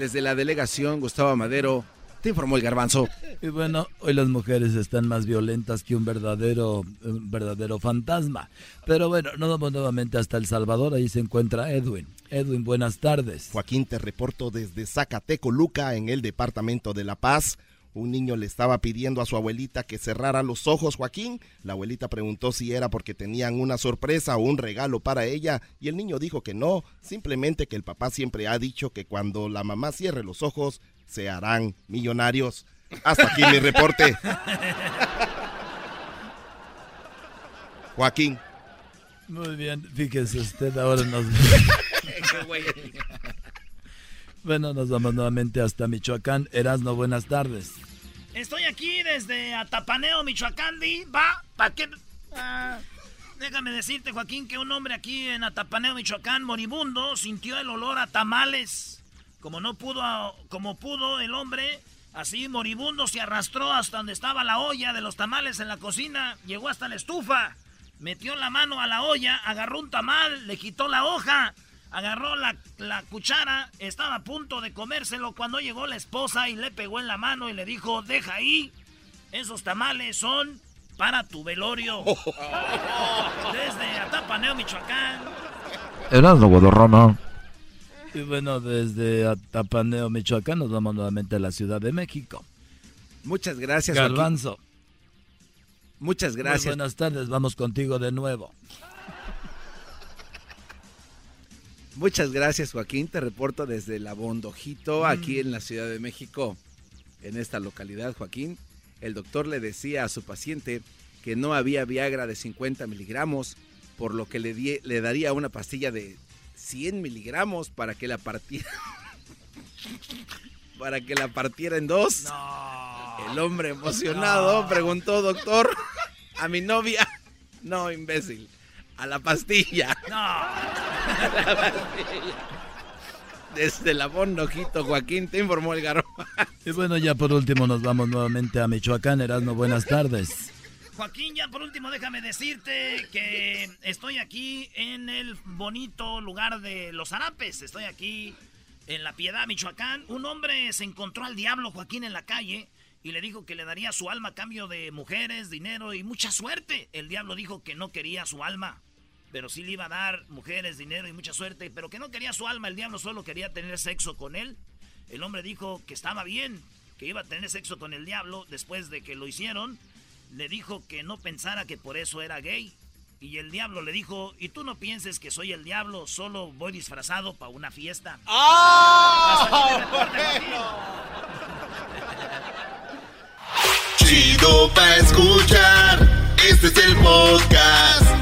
Desde la delegación Gustavo Madero, te informó el garbanzo. Y bueno, hoy las mujeres están más violentas que un verdadero, un verdadero fantasma. Pero bueno, nos vamos nuevamente hasta El Salvador, ahí se encuentra Edwin. Edwin, buenas tardes. Joaquín, te reporto desde Zacateco, Luca, en el departamento de La Paz. Un niño le estaba pidiendo a su abuelita que cerrara los ojos, Joaquín. La abuelita preguntó si era porque tenían una sorpresa o un regalo para ella y el niño dijo que no, simplemente que el papá siempre ha dicho que cuando la mamá cierre los ojos se harán millonarios. Hasta aquí mi reporte. Joaquín. Muy bien, fíjese usted, ahora nos... Bueno, nos vamos nuevamente hasta Michoacán. Erasno, buenas tardes. Estoy aquí desde Atapaneo, Michoacán, ¿di? ¿Va? ¿Para qué? Ah, déjame decirte, Joaquín, que un hombre aquí en Atapaneo, Michoacán, moribundo, sintió el olor a tamales. Como no pudo, como pudo el hombre, así moribundo se arrastró hasta donde estaba la olla de los tamales en la cocina, llegó hasta la estufa, metió la mano a la olla, agarró un tamal, le quitó la hoja, agarró la, la, cuchara, estaba a punto de comérselo cuando llegó la esposa y le pegó en la mano y le dijo, deja ahí, esos tamales son para tu velorio. Desde Atapaneo, Michoacán. Erasmo Guadarrama. Y bueno, desde Atapaneo, Michoacán, nos vamos nuevamente a la Ciudad de México. Muchas gracias, Garbanzo. Muchas gracias. Muy buenas tardes, vamos contigo de nuevo. Muchas gracias, Joaquín. Te reporto desde La Bondojito, aquí en la Ciudad de México, en esta localidad, Joaquín. El doctor le decía a su paciente que no había Viagra de 50 miligramos, por lo que le, le daría una pastilla de 100 miligramos para que la partiera. para que la partiera en dos. El hombre emocionado preguntó, doctor, a mi novia. No, imbécil. A la pastilla. No. Desde la Ojito, Joaquín, te informó el garro. y bueno, ya por último nos vamos nuevamente a Michoacán. Erasmo, buenas tardes. Joaquín, ya por último déjame decirte que estoy aquí en el bonito lugar de Los Arapes. Estoy aquí en La Piedad, Michoacán. Un hombre se encontró al diablo, Joaquín, en la calle y le dijo que le daría su alma a cambio de mujeres, dinero y mucha suerte. El diablo dijo que no quería su alma, pero sí le iba a dar mujeres, dinero y mucha suerte, pero que no quería su alma. El diablo solo quería tener sexo con él. El hombre dijo que estaba bien, que iba a tener sexo con el diablo después de que lo hicieron le dijo que no pensara que por eso era gay. Y el diablo le dijo, y tú no pienses que soy el diablo, solo voy disfrazado para una fiesta. ¡Ah! Chido pa escuchar, este es el podcast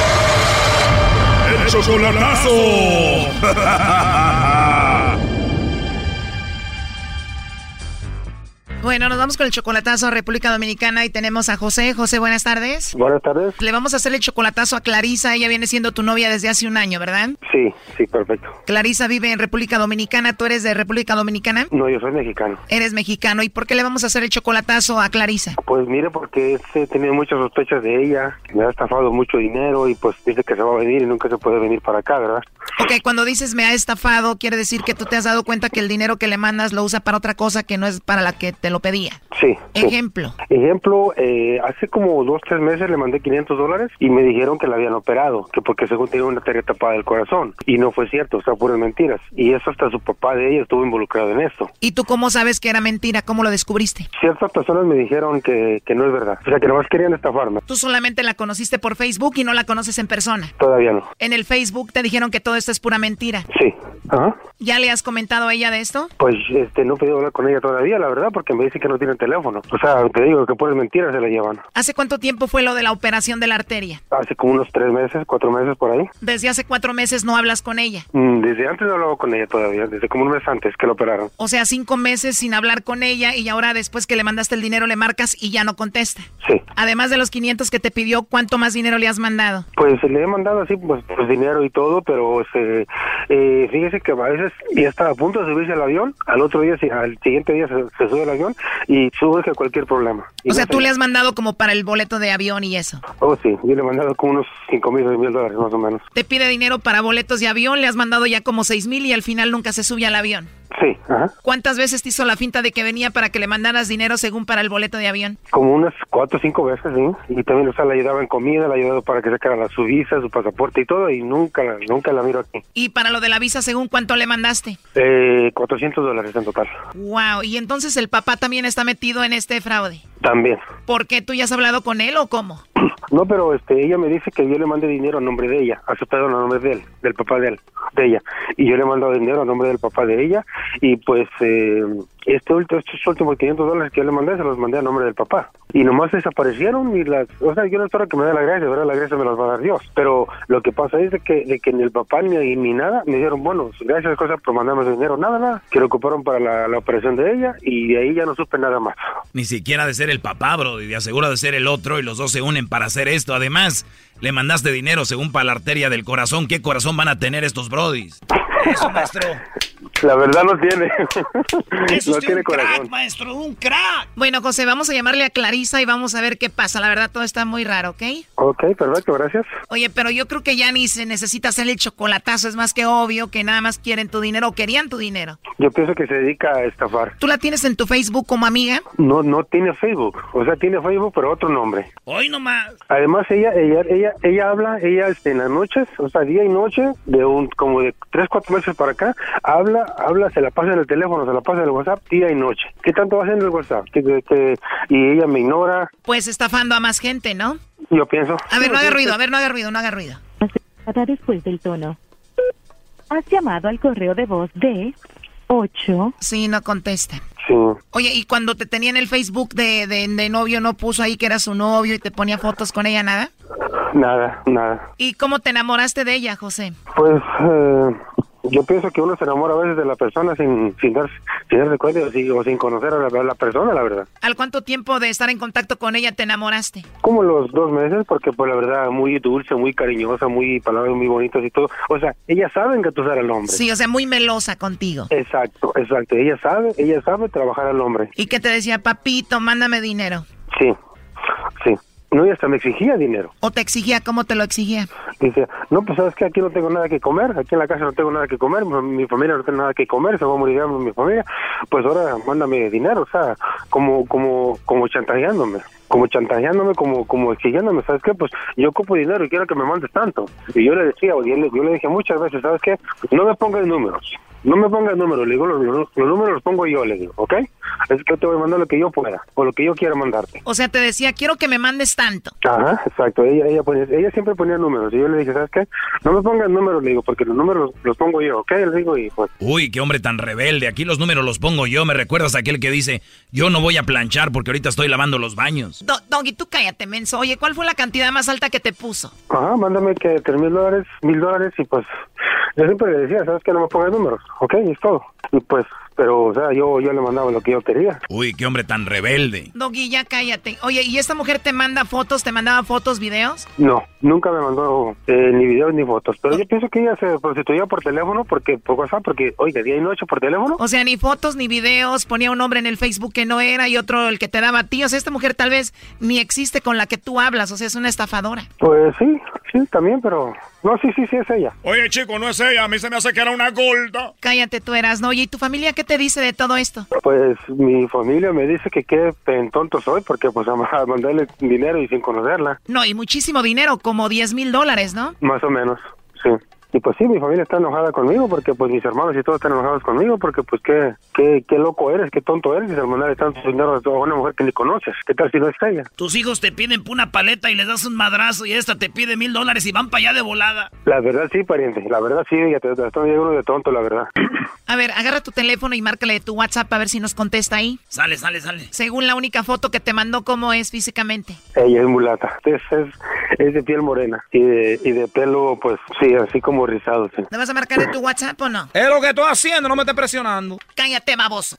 Chocolatazo. Bueno, nos vamos con el chocolatazo a República Dominicana y tenemos a José. José, buenas tardes. Buenas tardes. Le vamos a hacer el chocolatazo a Clarisa. Ella viene siendo tu novia desde hace un año, ¿verdad? Sí, sí, perfecto. Clarisa vive en República Dominicana. ¿Tú eres de República Dominicana? No, yo soy mexicano. Eres mexicano. ¿Y por qué le vamos a hacer el chocolatazo a Clarisa? Pues mire, porque he tenido muchas sospechas de ella. Me ha estafado mucho dinero y pues dice que se va a venir y nunca se puede venir para acá, ¿verdad? Ok, cuando dices me ha estafado, quiere decir que tú te has dado cuenta que el dinero que le mandas lo usa para otra cosa que no es para la que te lo pedía. Sí. Ejemplo. Ejemplo, eh, hace como dos, tres meses le mandé 500 dólares y me dijeron que la habían operado, que porque según tenía una arteria tapada del corazón. Y no fue cierto, o sea, puras mentiras. Y eso hasta su papá de ella estuvo involucrado en esto. ¿Y tú cómo sabes que era mentira? ¿Cómo lo descubriste? Ciertas personas me dijeron que, que no es verdad. O sea, que nomás querían estafarme. Tú solamente la conociste por Facebook y no la conoces en persona. Todavía no. En el Facebook te dijeron que todo esto es pura mentira. Sí. Ajá. ¿Ya le has comentado a ella de esto? Pues este, no he podido hablar con ella todavía, la verdad, porque me dice que no tiene teléfono. O sea, te digo que por mentiras se la llevan. ¿Hace cuánto tiempo fue lo de la operación de la arteria? Hace como unos tres meses, cuatro meses por ahí. Desde hace cuatro meses no hablas con ella. Mm, desde antes no hablaba con ella todavía, desde como un mes antes que la operaron. O sea, cinco meses sin hablar con ella y ahora después que le mandaste el dinero le marcas y ya no contesta. Sí. Además de los 500 que te pidió, ¿cuánto más dinero le has mandado? Pues le he mandado así, pues, pues dinero y todo, pero este, eh, fíjese que a veces ya estaba a punto de subirse al avión, al otro día, al siguiente día se, se sube al avión y surge cualquier problema. o sea, tú le has mandado como para el boleto de avión y eso. Oh, sí, yo le he mandado como unos cinco mil, mil dólares más o menos. Te pide dinero para boletos de avión, le has mandado ya como seis mil y al final nunca se sube al avión. Sí, ajá. ¿Cuántas veces te hizo la finta de que venía para que le mandaras dinero según para el boleto de avión? Como unas cuatro o cinco veces, sí. Y también, o sea, le ayudaba en comida, le ayudaba para que sacara su visa, su pasaporte y todo, y nunca, nunca la miro aquí. ¿Y para lo de la visa, según cuánto le mandaste? Eh, 400 dólares en total. Wow, y entonces el papá también está metido en este fraude. También. ¿Por qué? ¿Tú ya has hablado con él o cómo? No, pero este, ella me dice que yo le mande dinero a nombre de ella, a su a nombre de él, del papá de él, de ella. Y yo le mando dinero a nombre del papá de ella y pues eh, este último, estos últimos 500 dólares que yo le mandé, se los mandé a nombre del papá. Y nomás desaparecieron y las, o sea, yo no espero que me dé la gracia, ¿verdad? La gracia me las va a dar Dios. Pero lo que pasa es de que, de que ni el papá ni, ni nada me dijeron, bueno, gracias cosas por mandarme dinero, nada, nada, que lo ocuparon para la, la operación de ella y de ahí ya no supe nada más. Ni siquiera de ser el papá, bro, y de asegura de ser el otro y los dos se unen para hacer esto. Además, le mandaste dinero según para la arteria del corazón. ¿Qué corazón van a tener estos brodis? Eso, maestro. La verdad no tiene. Eso no tiene un crack, corazón. maestro, un crack. Bueno, José, vamos a llamarle a Clarisa y vamos a ver qué pasa. La verdad, todo está muy raro, ¿ok? Ok, perfecto, gracias. Oye, pero yo creo que ya ni se necesita hacer el chocolatazo. Es más que obvio que nada más quieren tu dinero o querían tu dinero. Yo pienso que se dedica a estafar. ¿Tú la tienes en tu Facebook como amiga? No, no tiene Facebook. O sea, tiene Facebook, pero otro nombre. Hoy nomás. Además, ella, ella, ella, ella habla, ella este, en las noches, o sea, día y noche, de un, como de tres, cuatro meses para acá, habla, habla, se la pasa en el teléfono, se la pasa en el WhatsApp, día y noche. ¿Qué tanto va haciendo el WhatsApp? Que, que- que- y ella me ignora, Pues estafando a más gente, ¿no? yo pienso. A ver, no haga ruido, a ver, no haga ruido, no haga ruido. Hasta después del tono. Has llamado al correo de voz de 8. Sí, no contesta. Oye, y cuando te tenía en el Facebook de, de, de novio, ¿no puso ahí que era su novio y te ponía fotos con ella, nada? Nada, nada. ¿Y cómo te enamoraste de ella, José? Pues eh, yo pienso que uno se enamora a veces de la persona sin, sin, darse, sin darse cuenta o sin, o sin conocer a la, a la persona, la verdad. ¿Al cuánto tiempo de estar en contacto con ella te enamoraste? Como los dos meses, porque pues la verdad muy dulce, muy cariñosa, muy palabras muy bonitas y todo. O sea, ellas saben que tú eres el hombre. Sí, o sea, muy melosa contigo. Exacto, exacto. Ella sabe, ella sabe trabajar al hombre. ¿Y qué te decía, papito, mándame dinero? Sí, sí. No, y hasta me exigía dinero. ¿O te exigía cómo te lo exigía? Dice, no, pues sabes que aquí no tengo nada que comer, aquí en la casa no tengo nada que comer, mi mi familia no tiene nada que comer, se va a morir mi familia, pues ahora mándame dinero, o sea, como, como, como chantajeándome, como chantajeándome, como, como exigiéndome, ¿sabes qué? Pues yo ocupo dinero y quiero que me mandes tanto. Y yo le decía, yo le, yo le dije muchas veces, ¿sabes qué? No me pongas números, no me pongas números, le digo, los, los- los números los pongo yo, le digo, ¿ok? Es que yo te voy a mandar lo que yo pueda, o lo que yo quiera mandarte. O sea, te decía, quiero que me mandes tanto. Ajá, exacto. Ella, ella, ponía- ella siempre ponía números. Y yo le dije, ¿sabes qué? No me pongas números, le digo, porque los números los, los pongo yo, ¿ok? Le digo, y pues, Uy, qué hombre tan rebelde. Aquí los números los pongo yo. Me recuerdas a aquel que dice, yo no voy a planchar porque ahorita estoy lavando los baños. Do- Doggy, tú cállate, menso. Oye, ¿cuál fue la cantidad más alta que te puso? ajá, mándame que tres mil dólares, mil dólares, y pues, yo siempre le decía, ¿sabes qué? No me pongas números, ¿ok? Y es todo. Y pues, pero, o sea, yo, yo le mandaba lo que yo quería. Uy, qué hombre tan rebelde. Doggy, ya cállate. Oye, ¿y esta mujer te manda fotos? ¿Te mandaba fotos, videos? No, nunca me mandó eh, ni videos ni fotos. Pero yo pienso que ella se prostituía por teléfono, porque por WhatsApp, porque, oiga, día y noche por teléfono. O sea, ni fotos ni videos, ponía un nombre en el Facebook que no era y otro el que te daba a ti. O sea, esta mujer tal vez ni existe con la que tú hablas, o sea, es una estafadora. Pues sí, sí, también, pero... No, sí, sí, sí, es ella. Oye, chico, no es ella. A mí se me hace que era una gorda. Cállate, tú eras, ¿no? Oye, ¿y tu familia qué te dice de todo esto? Pues mi familia me dice que qué tonto soy porque pues a a mandarle dinero y sin conocerla, No, y muchísimo dinero, como 10 mil dólares, ¿no? más o menos, sí. Y pues sí, mi familia está enojada conmigo porque pues mis hermanos y todos están enojados conmigo porque pues qué, qué, qué loco eres, qué tonto eres mandarle tanto dinero a una mujer que ni conoces. ¿Qué tal si no es ella? Tus hijos te piden una paleta y les das un madrazo y esta te pide mil dólares y van para allá de volada. La verdad sí, pariente, la verdad sí, ya te, te uno de tonto, la verdad. A ver, agarra tu teléfono y márcale tu WhatsApp a ver si nos contesta ahí. Sale, sale, sale. Según la única foto que te mandó, ¿cómo es físicamente? Ella es mulata, es, es, es de piel morena y de, y de pelo pues sí, así como rizado, sí. ¿Le vas a marcar de tu WhatsApp o no? Es lo que estoy haciendo, no me estés presionando. Cállate, baboso.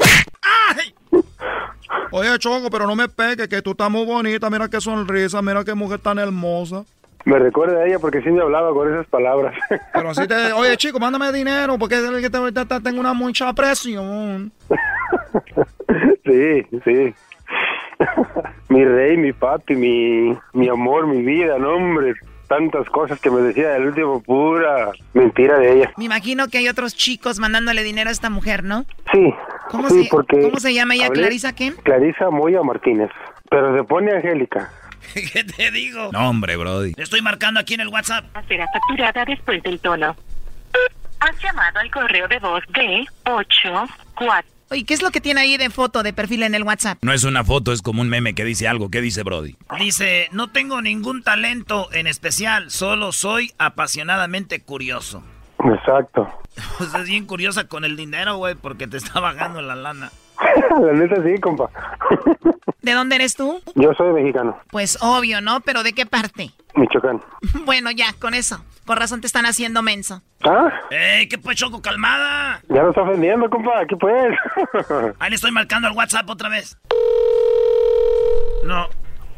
Oye, Choco, pero no me pegue, que tú estás muy bonita. Mira qué sonrisa, mira qué mujer tan hermosa. Me recuerda a ella porque sí me hablaba con esas palabras. Pero así te... Oye, chico, mándame dinero porque es el que te, ahorita te- tengo una mucha presión. Sí, sí. mi rey, mi papi, mi, mi amor, mi vida, no hombre. Tantas cosas que me decía el último, pura mentira de ella. Me imagino que hay otros chicos mandándole dinero a esta mujer, ¿no? Sí, ¿Cómo, sí, se, porque... ¿cómo se llama ella? ¿Clarisa qué? Clarisa Moya Martínez. Pero se pone Angélica. ¿Qué te digo? No, hombre, Brody. Le estoy marcando aquí en el WhatsApp. Será facturada después del tono. Has llamado al correo de voz de 8 4. Oye, ¿qué es lo que tiene ahí de foto de perfil en el WhatsApp? No es una foto, es como un meme que dice algo. ¿Qué dice Brody? Dice, no tengo ningún talento en especial, solo soy apasionadamente curioso. Exacto. Pues es bien curiosa con el dinero, güey, porque te está bajando la lana. La neta sí, compa. ¿De dónde eres tú? Yo soy mexicano, Pues obvio, ¿no? Pero ¿de qué parte? Michoacán. bueno, ya, con eso. Con razón te están haciendo menso. ¿Ah? ¡Ey, qué pues, Choco, calmada! Ya lo está ofendiendo, compa. ¿Qué pues? Ahí le estoy marcando al WhatsApp otra vez. No,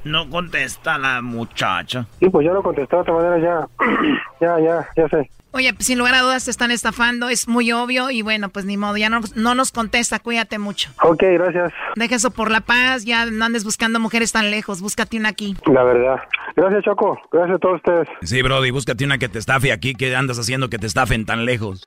no contesta la muchacha. Sí, pues ya lo contesté de otra manera ya. ya, ya, ya sé. Oye, pues, sin lugar a dudas te están estafando, es muy obvio y bueno, pues ni modo, ya no, no nos contesta, cuídate mucho. Ok, gracias. Deja eso por la paz, ya no andes buscando mujeres tan lejos, búscate una aquí. La verdad. Gracias, Choco. Gracias a todos ustedes. Sí, Brody, búscate una que te estafe aquí, que andas haciendo que te estafen tan lejos.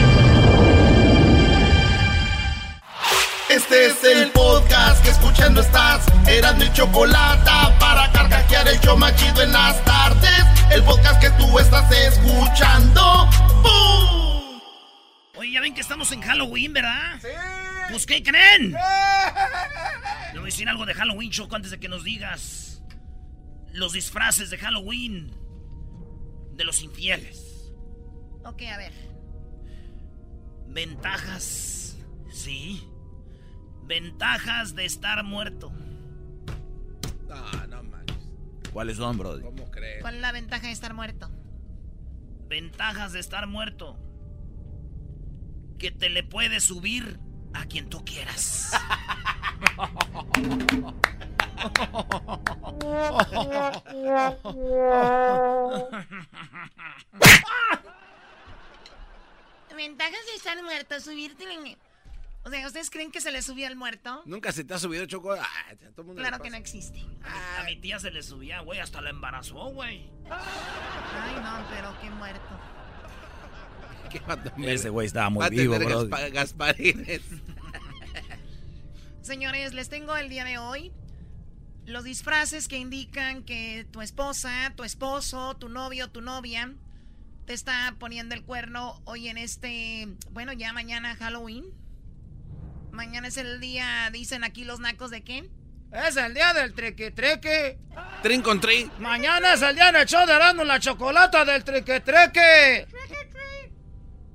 Este es el podcast que escuchando estás. Eran mi chocolate para carcajear el show machido en las tardes. El podcast que tú estás escuchando. ¡Bum! Oye, ya ven que estamos en Halloween, ¿verdad? Sí. Pues, ¿qué creen? Le voy a decir algo de Halloween, Choco, antes de que nos digas los disfraces de Halloween de los infieles. Ok, a ver. Ventajas, sí. Ventajas de estar muerto. No, no manches. ¿Cuáles son, Brody? ¿Cómo crees? ¿Cuál es la ventaja de estar muerto? Ventajas de estar muerto. Que te le puedes subir a quien tú quieras. Ventajas de estar muerto, subirte en... O sea, ¿ustedes creen que se le subía al muerto? ¿Nunca se te ha subido, Choco? Ah, todo mundo Claro que no existe. A mi tía se le subía, güey, hasta la embarazó, güey. Ay, no, pero qué muerto. ¿Qué? Ese güey estaba muy vivo. Gaspa- Gasparines. Señores, les tengo el día de hoy los disfraces que indican que tu esposa, tu esposo, tu novio, tu novia te está poniendo el cuerno hoy en este, bueno, ya mañana Halloween. Mañana es el día, dicen aquí los nacos de qué? Es el día del treque treque. Trin con trin. Mañana es el día en el show de la chocolata del treque treque.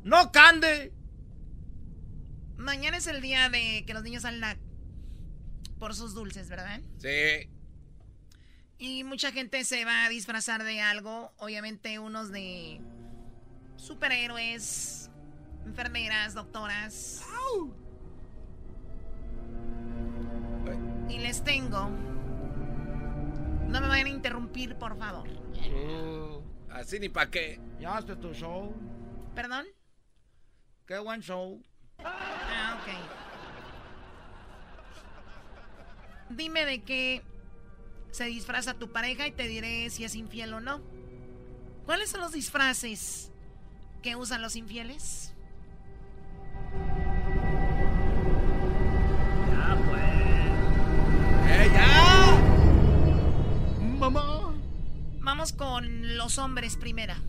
No cande. Mañana es el día de que los niños salen a- por sus dulces, ¿verdad? Sí. Y mucha gente se va a disfrazar de algo, obviamente unos de superhéroes, enfermeras, doctoras. Y les tengo... No me vayan a interrumpir, por favor. Así ni pa' qué. Ya hazte tu show. ¿Perdón? Qué buen show. Ah, ok. Dime de qué se disfraza tu pareja y te diré si es infiel o no. ¿Cuáles son los disfraces que usan los infieles? Vamos con los hombres primera.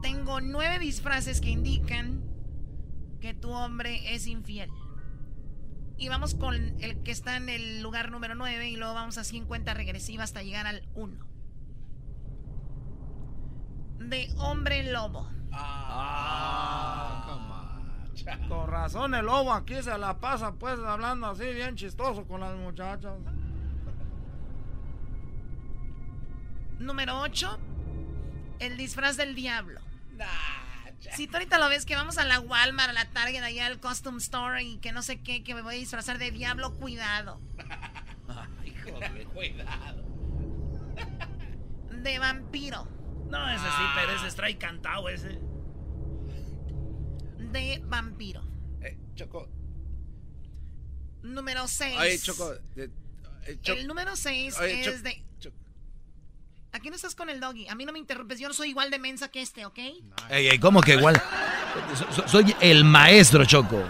Tengo nueve disfraces que indican que tu hombre es infiel. Y vamos con el que está en el lugar número 9 y luego vamos así en cuenta regresiva hasta llegar al 1. De hombre lobo. Con razón el lobo aquí se la pasa pues hablando así bien chistoso con las muchachas. Número 8. El disfraz del diablo. Si tú ahorita lo ves que vamos a la Walmart, a la Target, allá al Custom Store y que no sé qué, que me voy a disfrazar de diablo, cuidado. Híjole, cuidado. De vampiro. No, ese sí, pero ese es trae cantado ese. De vampiro. Eh, Choco. Número 6. Oye, Choco. eh, eh, Cho- El número 6 Oye, es de... Aquí no estás con el doggy. A mí no me interrumpes. Yo no soy igual de mensa que este, ¿ok? Ey, ey, ¿cómo que igual? So- so- soy el maestro, Choco.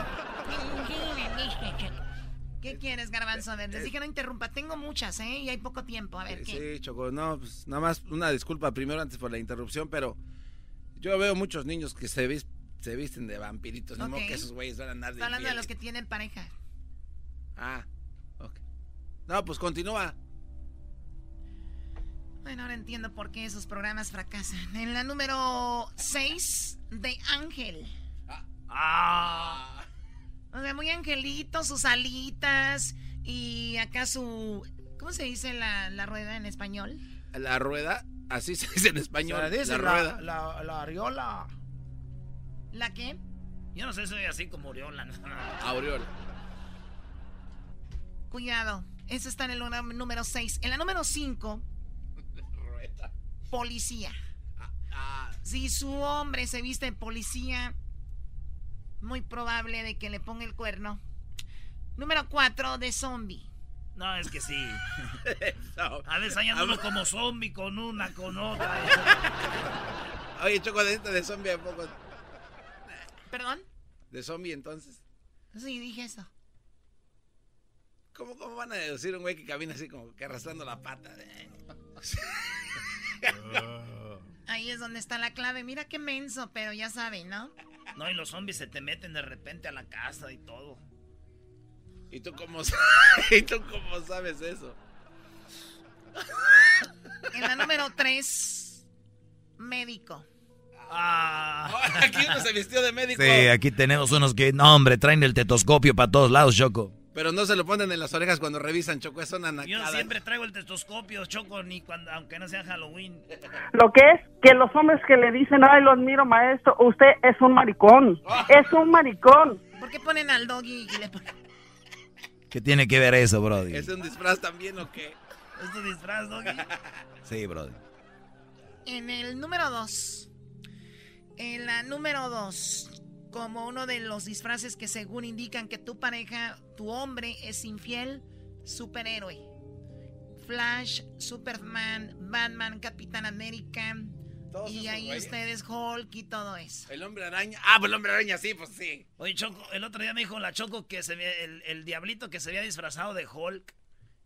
¿Qué quieres, Garbanzo? A ver, les dije no interrumpa. Tengo muchas, ¿eh? Y hay poco tiempo. A ver, ¿qué? Sí, Choco, no, pues nada más una disculpa primero antes por la interrupción, pero yo veo muchos niños que se, vis- se visten de vampiritos, no que esos güeyes van a andar de Está hablando de los que tienen pareja. Ah, ok. No, pues continúa. Bueno, ahora entiendo por qué esos programas fracasan. En la número 6 de Ángel. Ah. O sea, muy angelito, sus alitas y acá su... ¿Cómo se dice la, la rueda en español? La rueda, así se dice en español. Se dice la, la- rueda. La, la areola. ¿La qué? Yo no sé, soy así como Oriola. Aureola. Cuidado, ese está en el número- número 6. En la número 5, policía. Si su hombre se viste de policía, muy probable de que le ponga el cuerno. Número 4, de zombie. No, es que sí. A veces anda uno como zombie con una, con otra. Oye, Choco, de, de zombie a poco. ¿Perdón? De zombie entonces. Sí, dije eso. ¿Cómo, ¿Cómo van a deducir un güey que camina así como que arrastrando la pata? Ahí es donde está la clave. Mira qué menso, pero ya saben, ¿no? No, y los zombies se te meten de repente a la casa y todo. ¿Y tú cómo, ¿Y tú cómo sabes eso? En la número 3, médico. Ah. Aquí uno se vistió de médico. Sí, aquí tenemos unos que, no, hombre, traen el tetoscopio para todos lados, Choco. Pero no se lo ponen en las orejas cuando revisan, Choco. Es una Yo siempre traigo el tetoscopio, choco, ni cuando, aunque no sea Halloween. Lo que es que los hombres que le dicen, ay, lo admiro, maestro, usted es un maricón. Es un maricón. ¿Por qué ponen al doggy y le ponen... ¿Qué tiene que ver eso, Brody? ¿Es un disfraz también o qué? ¿Es tu disfraz, Doggy? Sí, Brody. En el número 2. En la número 2. Como uno de los disfraces que según indican que tu pareja, tu hombre es infiel, superhéroe. Flash, Superman, Batman, Capitán América. y esos ahí ustedes Hulk y todo eso. El hombre araña. Ah, pues el hombre araña, sí, pues sí. Oye, Choco, el otro día me dijo la Choco que se ve, el, el diablito que se había disfrazado de Hulk.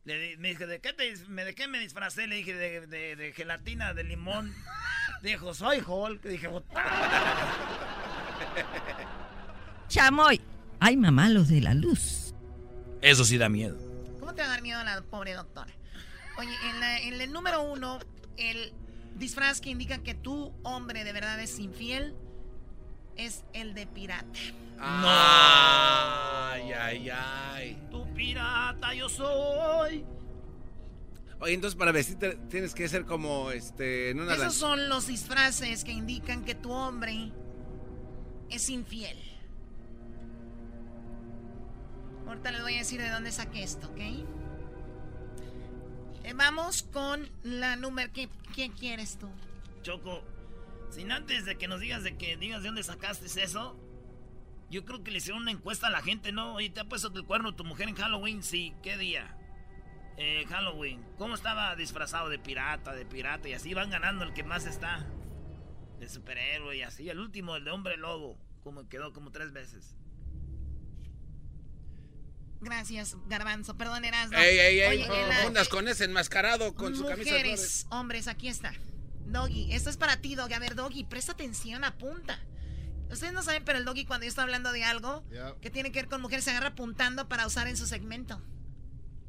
Le me dije, ¿de qué, te dis- me, ¿de qué me disfracé? Le dije, de, de- de gelatina, de limón. Dijo, soy Hulk. Dije, "Puta". Chamoy. Ay, mamá, los de la luz. Eso sí da miedo. ¿Cómo te va a dar miedo la pobre doctora? Oye, en, la- en el número uno, el disfraz que indica que tu hombre de verdad es infiel es el de pirata. Ay, ay, ay. Tu pirata yo soy. Oye, entonces para vestirte tienes que ser como este en una Esos son los disfraces que indican que tu hombre es infiel. Ahorita les voy a decir de dónde saqué esto, ¿ok? Eh, vamos con la número... ¿Qué, ¿Qué quieres tú? Choco, sin antes de que nos digas de que digas de dónde sacaste eso, yo creo que le hicieron una encuesta a la gente, ¿no? Oye, ¿te ha puesto el cuerno tu mujer en Halloween? Sí, ¿qué día? Eh, Halloween. ¿Cómo estaba disfrazado de pirata, de pirata? Y así van ganando el que más está. De superhéroe y así. El último, el de hombre lobo, como quedó como tres veces. Gracias, Garbanzo. Perdón, Erasmo. Ey, ey, ey, Oye, no en la- confundas con ese enmascarado con su camisa de flores. Mujeres, hombres, aquí está. Doggy, esto es para ti, Doggy. A ver, Doggy, presta atención, apunta. Ustedes no saben, pero el Doggy cuando yo estoy hablando de algo que tiene que ver con mujeres se agarra apuntando para usar en su segmento.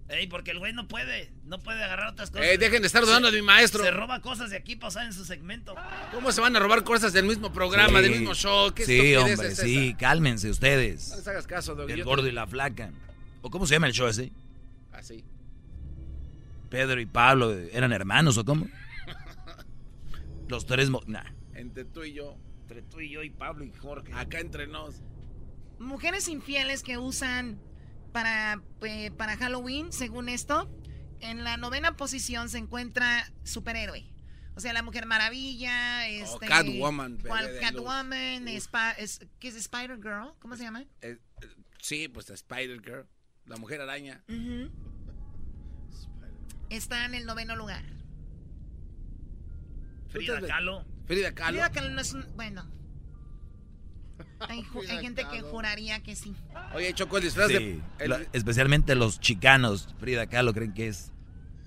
Ey, porque el güey no puede, no puede agarrar otras cosas. Ey, dejen de estar dudando de mi maestro. Se roba cosas de aquí para usar en su segmento. ¿Cómo se van a robar cosas del mismo programa, Sí. del mismo show? ¿Qué Sí, hombre, es sí, esa? cálmense ustedes. No les hagas caso, Doggy. El gordo te- y la flaca. ¿O cómo se llama el show ese? Así. Pedro y Pablo, ¿eran hermanos o cómo? Los tres... mo- Nah. Entre tú y yo. Entre tú y yo y Pablo y Jorge. Acá entre nos. Mujeres infieles que usan para, eh, para Halloween, según esto, en la novena posición se encuentra superhéroe. O sea, la Mujer Maravilla, este... Oh, Catwoman, bebé ¿Cuál de luz. Catwoman? Es, ¿Qué es Spider Girl? ¿Cómo se llama? Eh, eh, sí, pues Spider Girl. La mujer araña. Ujú. Está en el noveno lugar. Frida Kahlo. Frida Kahlo. Frida Kahlo no es un... Bueno. Hay, ju- hay gente que juraría que sí. Oye, Choco, el disfraz de... El- lo- especialmente los chicanos, Frida Kahlo, creen que es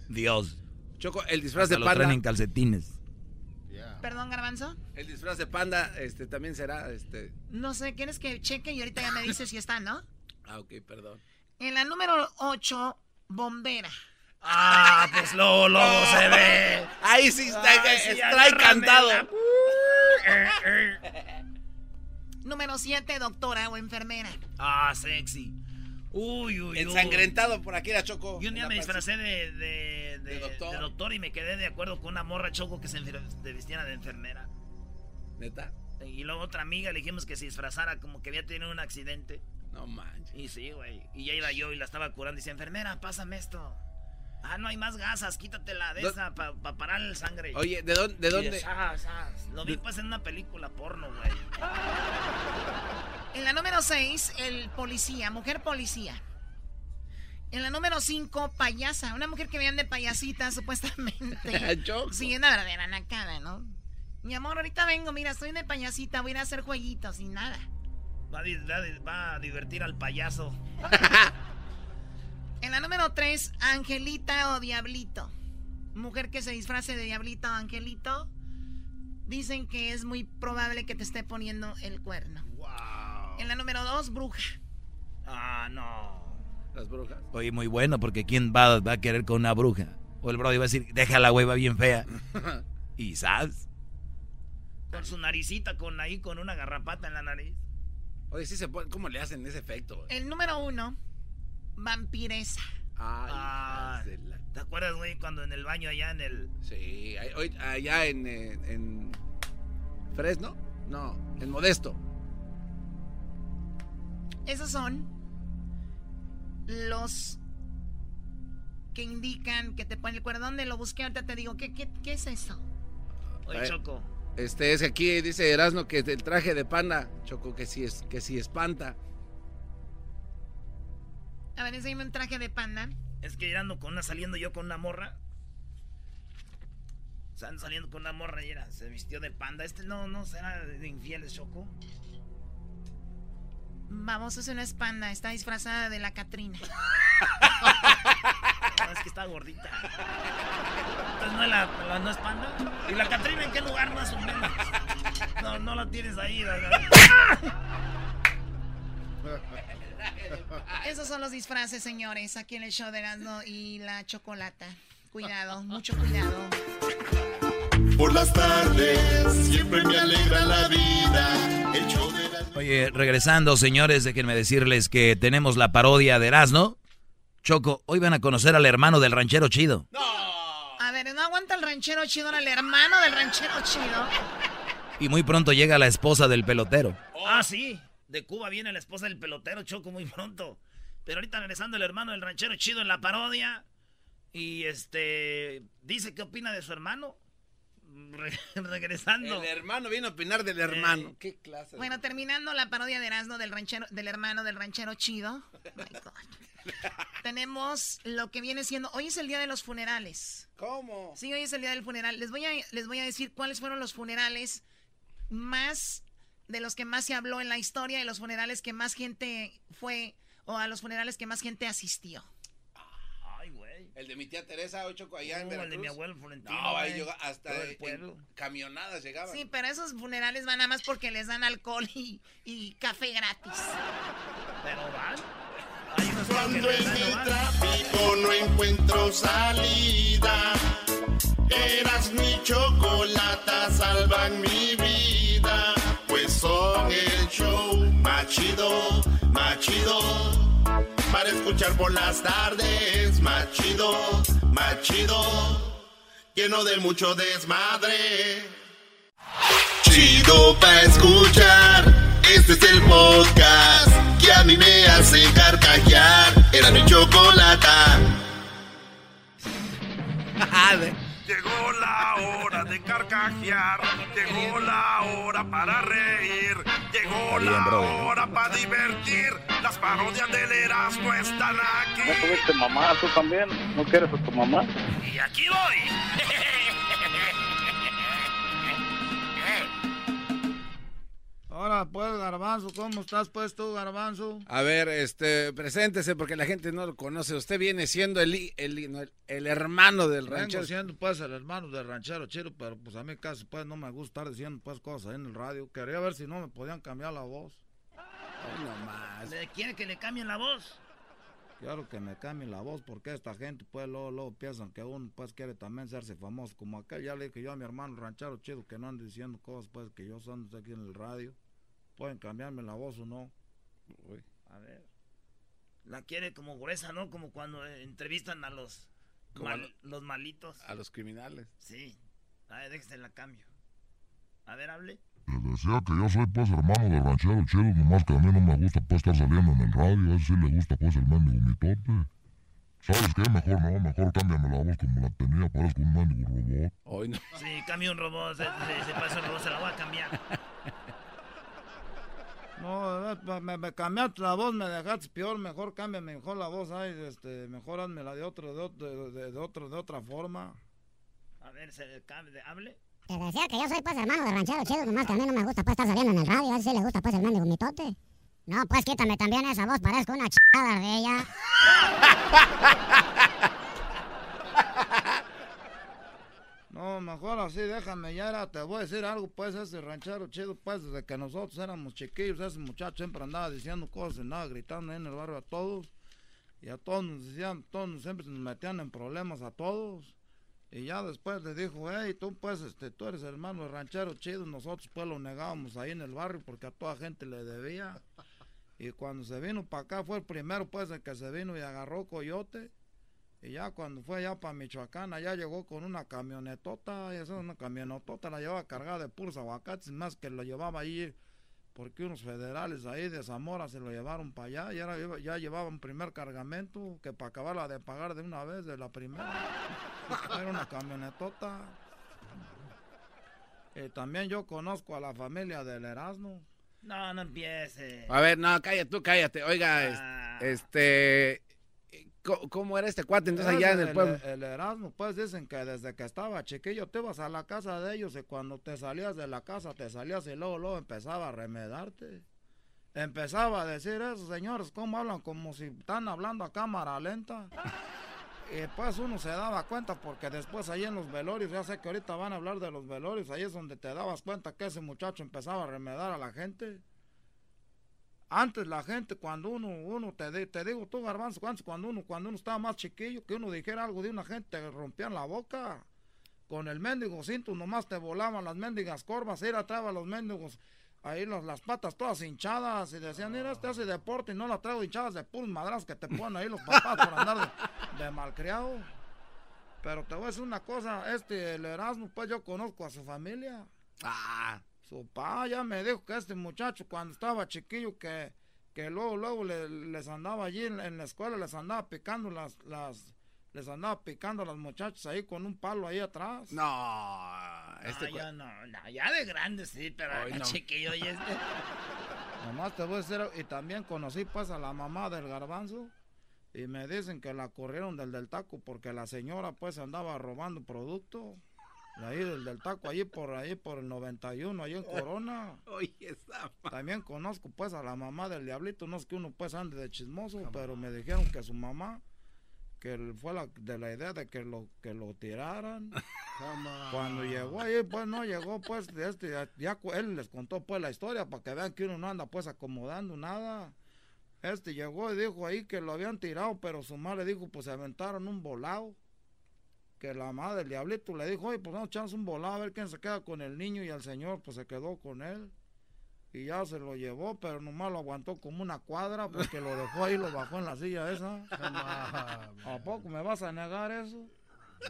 Dios. Choco, el disfraz Hasta de lo panda. traen en calcetines. Perdón, Garbanzo. El disfraz de panda este, también será... Este... No sé, ¿quieres que cheque? Y ahorita ya me dices si está, ¿no? Ah, ok, perdón. En la número 8, bombera. Ah, pues luego, luego se ve. Ahí sí está, Ay, sí, cantado. Número 7, doctora o enfermera. Ah, sexy. Uy, uy, uy. Ensangrentado por aquí era Choco. Yo un día me disfracé de, de, de- doctor. de doctor y me quedé de acuerdo con una morra choco que se vistiera de enfermera. ¿Neta? Y luego otra amiga le dijimos que se disfrazara como que había tenido un accidente. No manches. Y sí, güey. Y ya iba yo y la estaba curando y decía, enfermera, pásame esto. Ah, no hay más gasas, quítatela de esa para parar la sangre. Oye, ¿de dónde- de. Lo vi pues en una película porno, güey. En la número 6, el policía, mujer policía. En la número 5, payasa. Una mujer que veían de payasita, supuestamente. Sí, una verdadera nacada, ¿no? Mi amor, ahorita vengo, mira, estoy de payasita, voy a ir a hacer jueguitos y nada. Va a, di- va a di- va a divertir al payaso. En la número 3, Angelita o Diablito. Mujer que se disfrace de Diablito o Angelito. Dicen que es muy probable que te esté poniendo el cuerno. En la número 2, bruja. Ah, no. Las brujas. Oye, muy bueno, porque ¿quién va, va a querer con una bruja? O el brody va a decir, déjala, güey, va bien fea. Y ¿sabes? Con su naricita, con ahí, con una garrapata en la nariz. Oye, sí se pone... ¿Cómo le hacen ese efecto? El número 1, vampiresa. Ay, Ah, ¿Te acuerdas, güey, cuando en el baño allá en el... Sí, hoy- allá en, eh, en Fresno, no, en Modesto. Esos son los que indican que te ponen el cuerno. ¿Dónde lo busqué? Ahorita te digo, ¿qué, qué, qué es eso? Oye, Choco. Este es aquí dice Erasmo que el traje de panda, Choco, que sí es, que sí espanta. A ver, enséñame un traje de panda. Es que ando con una, saliendo yo con una morra. O sea, ando saliendo con una morra y era, se vistió de panda. Este no, no será de infieles, Choco. Vamos, eso no es panda, está disfrazada de la Catrina. No, es que está gordita. Entonces no es, la, la- no es panda. ¿Y la Catrina en qué lugar más o menos? No, no la tienes ahí. ¿verdad? Esos son los disfraces, señores, aquí en el show de Erasmo y la Chocolata. Cuidado, mucho cuidado. Por las tardes siempre me alegra la vida. El show de la... Oye, regresando, señores, déjenme decirles que tenemos la parodia de Erasmo. Choco, hoy van a conocer al hermano del ranchero chido. A ver, no aguanta el ranchero chido, ahora el hermano del ranchero chido. Y muy pronto llega la esposa del pelotero. Ah, sí. De Cuba viene la esposa del pelotero, Choco, muy pronto. Pero ahorita regresando el hermano del ranchero chido en la parodia. Y este. Dice qué opina de su hermano. Re- regresando. El hermano viene a opinar del hermano. ¿Qué clase? de- Bueno, terminando la parodia de Erasmo del ranchero, del hermano del ranchero chido. My God. Tenemos lo que viene siendo. Hoy es el día de los funerales. ¿Cómo? Sí, hoy es el día del funeral. Les voy a, les voy a decir cuáles fueron los funerales más de los que más se habló en la historia y los funerales que más gente fue o a los funerales que más gente asistió. Ay, güey. El de mi tía Teresa, hoy Choco, allá en No, el de Veracruz. mi abuelo Florentino, No, ahí llegó hasta el en pueblo. camionadas llegaban. Sí, pero esos funerales van nada más porque les dan alcohol y, y café gratis. Pero van. Cuando en el tráfico no encuentro salida, eras mi chocolata, salvan mi vida, son el show más chido, más chido, para escuchar por las tardes, más chido, más chido, lleno de mucho desmadre. Chido pa' escuchar. Este es el podcast que a mí me hace carcajear. Era mi chocolata. Llegó la hora de carcajear, llegó la hora para reír, llegó bien, la brother. hora para divertir. Las parodias del Erasmo están aquí. ¿No tuviste mamá tú también? ¿No quieres a tu mamá? Y aquí voy. Hola, pues, Garbanzo, ¿cómo estás, pues, tú, Garbanzo? A ver, este, preséntese porque la gente no lo conoce. Usted viene siendo el, el, no, el, el hermano del Vengo ranchero. siendo, pues, el hermano del ranchero chido, pero, pues, a mí casi, pues, no me gusta estar diciendo, pues, cosas ahí en el radio. Quería ver si no me podían cambiar la voz. no más. ¿Le quiere que le cambien la voz? Quiero que me cambien la voz porque esta gente, pues, luego, luego piensan que uno, pues, quiere también hacerse famoso. Como aquel, ya le dije yo a mi hermano el ranchero chido que no ande diciendo cosas, pues, que yo son aquí en el radio. Pueden cambiarme la voz o no. A ver. La quiere como gruesa, ¿no? Como cuando eh, entrevistan a los, mal- a lo- los malitos. A los criminales. Sí. A ver, déjese la cambio. A ver, hable. Le decía que yo soy pues hermano del ranchero chido, nomás que a mí no me gusta pues estar saliendo en el radio, a él sí le gusta pues el mendigo mitote. ¿Sabes qué? Mejor no, mejor cámbiame la voz como la tenía, parezco un mendigo robot. Hoy no. Sí, cambia un robot. Se, se, se pasa un robot, se la voy a cambiar. No, me, me cambiaste la voz, me dejaste peor, mejor cámbiame mejor la voz, ay, este, mejor hazmela de otro, de otro, de, de otro, de otra forma. A ver, se cambia, hable. Te decía que yo soy pues hermano de ranchero chido, nomás que a mí no me gusta pues estar saliendo en el radio, a él sí le gusta pues el mendigo mitote. No, pues quítame también esa voz, parezco una chada de ella. No, mejor así, déjame ya, era, te voy a decir algo, pues, ese ranchero chido, pues, desde que nosotros éramos chiquillos, ese muchacho siempre andaba diciendo cosas, andaba gritando ahí en el barrio a todos, y a todos nos decían, todos siempre nos metían en problemas a todos, y ya después le dijo, hey, tú, pues, este, tú eres hermano ranchero chido, nosotros, pues, lo negábamos ahí en el barrio porque a toda gente le debía, y cuando se vino para acá, fue el primero, pues, el que se vino y agarró coyote, y ya cuando fue allá para Michoacán, allá llegó con una camionetota, y esa es una camionetota, la llevaba cargada de puros aguacates, más que lo llevaba ahí, porque unos federales ahí de Zamora se lo llevaron para allá, y ahora ya llevaban primer cargamento, que para acabarla de pagar de una vez, de la primera, era una camionetota. Y también yo conozco a la familia del Erasmo. No, no empiece. A ver, no, cállate, tú cállate. Oiga, es- Ah. este. ¿Cómo, era este cuate entonces allá en el pueblo? El, Erasmo, pues dicen que desde que estaba chiquillo te ibas a la casa de ellos y cuando te salías de la casa te salías y luego, luego empezaba a remedarte. Empezaba a decir eso, señores, ¿cómo hablan? Como si están hablando a cámara lenta. Y pues uno se daba cuenta porque después ahí en los velorios, ya sé que ahorita van a hablar de los velorios, ahí es donde te dabas cuenta que ese muchacho empezaba a remedar a la gente. Antes la gente, cuando uno, uno te, te digo tú, Garbanzo, cuando uno, cuando uno estaba más chiquillo, que uno dijera algo de una gente, te rompían la boca. Con el mendigo cinto nomás te volaban las mendigas corvas, ir atrás los mendigos, ahí los- las patas todas hinchadas, y decían, mira, este hace deporte y no la traigo hinchadas de puros madras que te ponen ahí los papás por andar de, de malcriado. Pero te voy a decir una cosa, este, el Erasmo, pues yo conozco a su familia. Ah. Su pa ya me dijo que este muchacho cuando estaba chiquillo que, que luego, luego le- les andaba allí en, en la escuela, les andaba picando las, las, les andaba picando a las muchachas ahí con un palo ahí atrás. No, este ya no, no, ya de grande sí, pero Ay, no. chiquillo y este. Nomás te voy a decir, y también conocí pues a la mamá del garbanzo y me dicen que la corrieron del del taco porque la señora pues andaba robando producto. Ahí del, del taco, allí por ahí por el 91, ahí en Corona. Oye, esa También conozco pues a la mamá del diablito, no es que uno pues ande de chismoso, pero me dijeron que su mamá, que fue la, de la idea de que lo, que lo tiraran. Cuando llegó ahí, pues no llegó, pues, este, ya, ya él les contó pues la historia para que vean que uno no anda pues acomodando nada. Este llegó y dijo ahí que lo habían tirado, pero su madre dijo, pues se aventaron un volado. Que la madre del diablito le dijo, oye, pues vamos a echarnos un volado a ver quién se queda con el niño y el señor pues se quedó con él. Y ya se lo llevó, pero nomás lo aguantó como una cuadra porque lo dejó ahí, lo bajó en la silla esa. ¿A poco me vas a negar eso?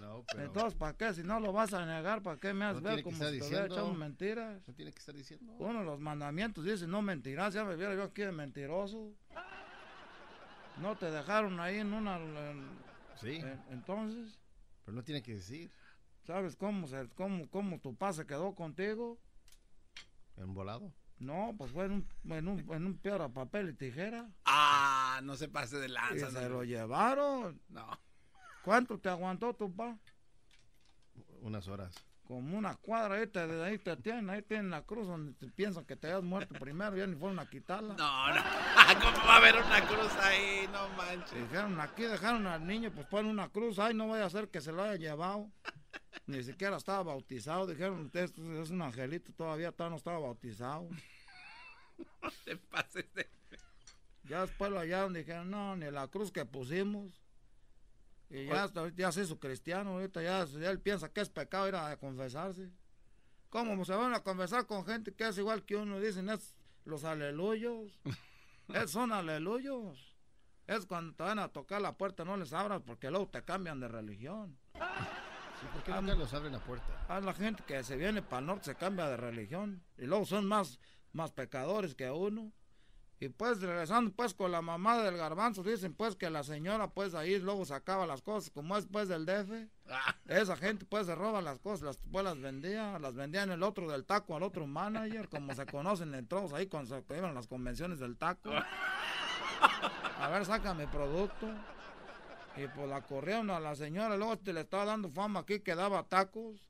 No, pero- Entonces, ¿para qué? Si no lo vas a negar, ¿para qué me haces No ver como si te diciendo. echado mentiras? No tiene que estar diciendo. Uno de los mandamientos dice, no mentirás, ya me viera yo aquí de mentiroso. No te dejaron ahí en una... en- Sí. en- entonces, Pero no tiene que decir. ¿sabes cómo, se, cómo, cómo tu papá se quedó contigo? ¿En volado? No, pues fue en un, en un, en un piedra, papel y tijera. Ah, no se pase de Y lanza. se no. lo llevaron. No. ¿Cuánto te aguantó tu papá? Unas horas. Como una cuadra, ahí te, ahí te tienen, ahí tienen la cruz donde te piensan que te hayas muerto primero, ya ni fueron a quitarla. No, no, ¿cómo va a haber una cruz ahí? No manches. Dijeron, aquí dejaron al niño, pues ponen una cruz, ay, no vaya a ser que se lo haya llevado. Ni siquiera estaba bautizado, dijeron, usted es- es un angelito, todavía, todavía no estaba bautizado. No te pases de... Ya después lo hallaron, dijeron, no, ni la cruz que pusimos. Y ya, hasta ahorita ya se hizo cristiano, ahorita ya, ya él piensa que es pecado ir a confesarse. ¿Cómo se van a confesar con gente que es igual que uno? Dicen, es los aleluyos. es, son aleluyos. Es cuando te van a tocar la puerta, no les abras porque luego te cambian de religión. ¿Por qué nunca los abren la puerta? A la gente que se viene para el norte se cambia de religión. Y luego son más, más pecadores que uno. Y pues regresando pues con la mamá del garbanzo, dicen pues que la señora pues ahí luego sacaba las cosas, como es pues del DF. Esa gente pues se roba las cosas, las, pues las vendía, las vendía en el otro del taco al otro manager, como se conocen en todos ahí cuando se iban a las convenciones del taco. A ver, saca mi producto. Y pues la corrieron a la señora, luego este le estaba dando fama aquí que daba tacos.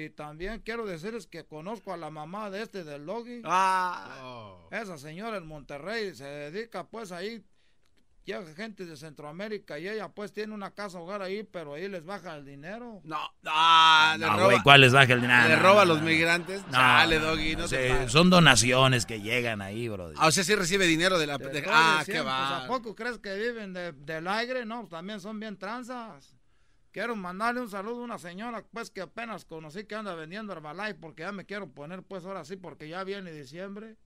Y también quiero decirles que conozco a la mamá de este del Logi. Ah. Esa señora en Monterrey se dedica pues ahí, llega gente de Centroamérica y ella pues tiene una casa hogar ahí, pero ahí les baja el dinero. No, no, le No, roba. güey, ¿cuál les baja el dinero? Le No, roba a los no. migrantes. No, no, Doggy, no, no pases. Son donaciones que llegan ahí, bro. Ah, o sea, sí recibe dinero de la... De- ah, qué diciendo, pues, va. ¿A poco crees que viven de- del aire? No, también son bien tranzas. Quiero mandarle un saludo a una señora pues que apenas conocí que anda vendiendo Herbalife porque ya me quiero poner pues ahora sí porque ya viene diciembre.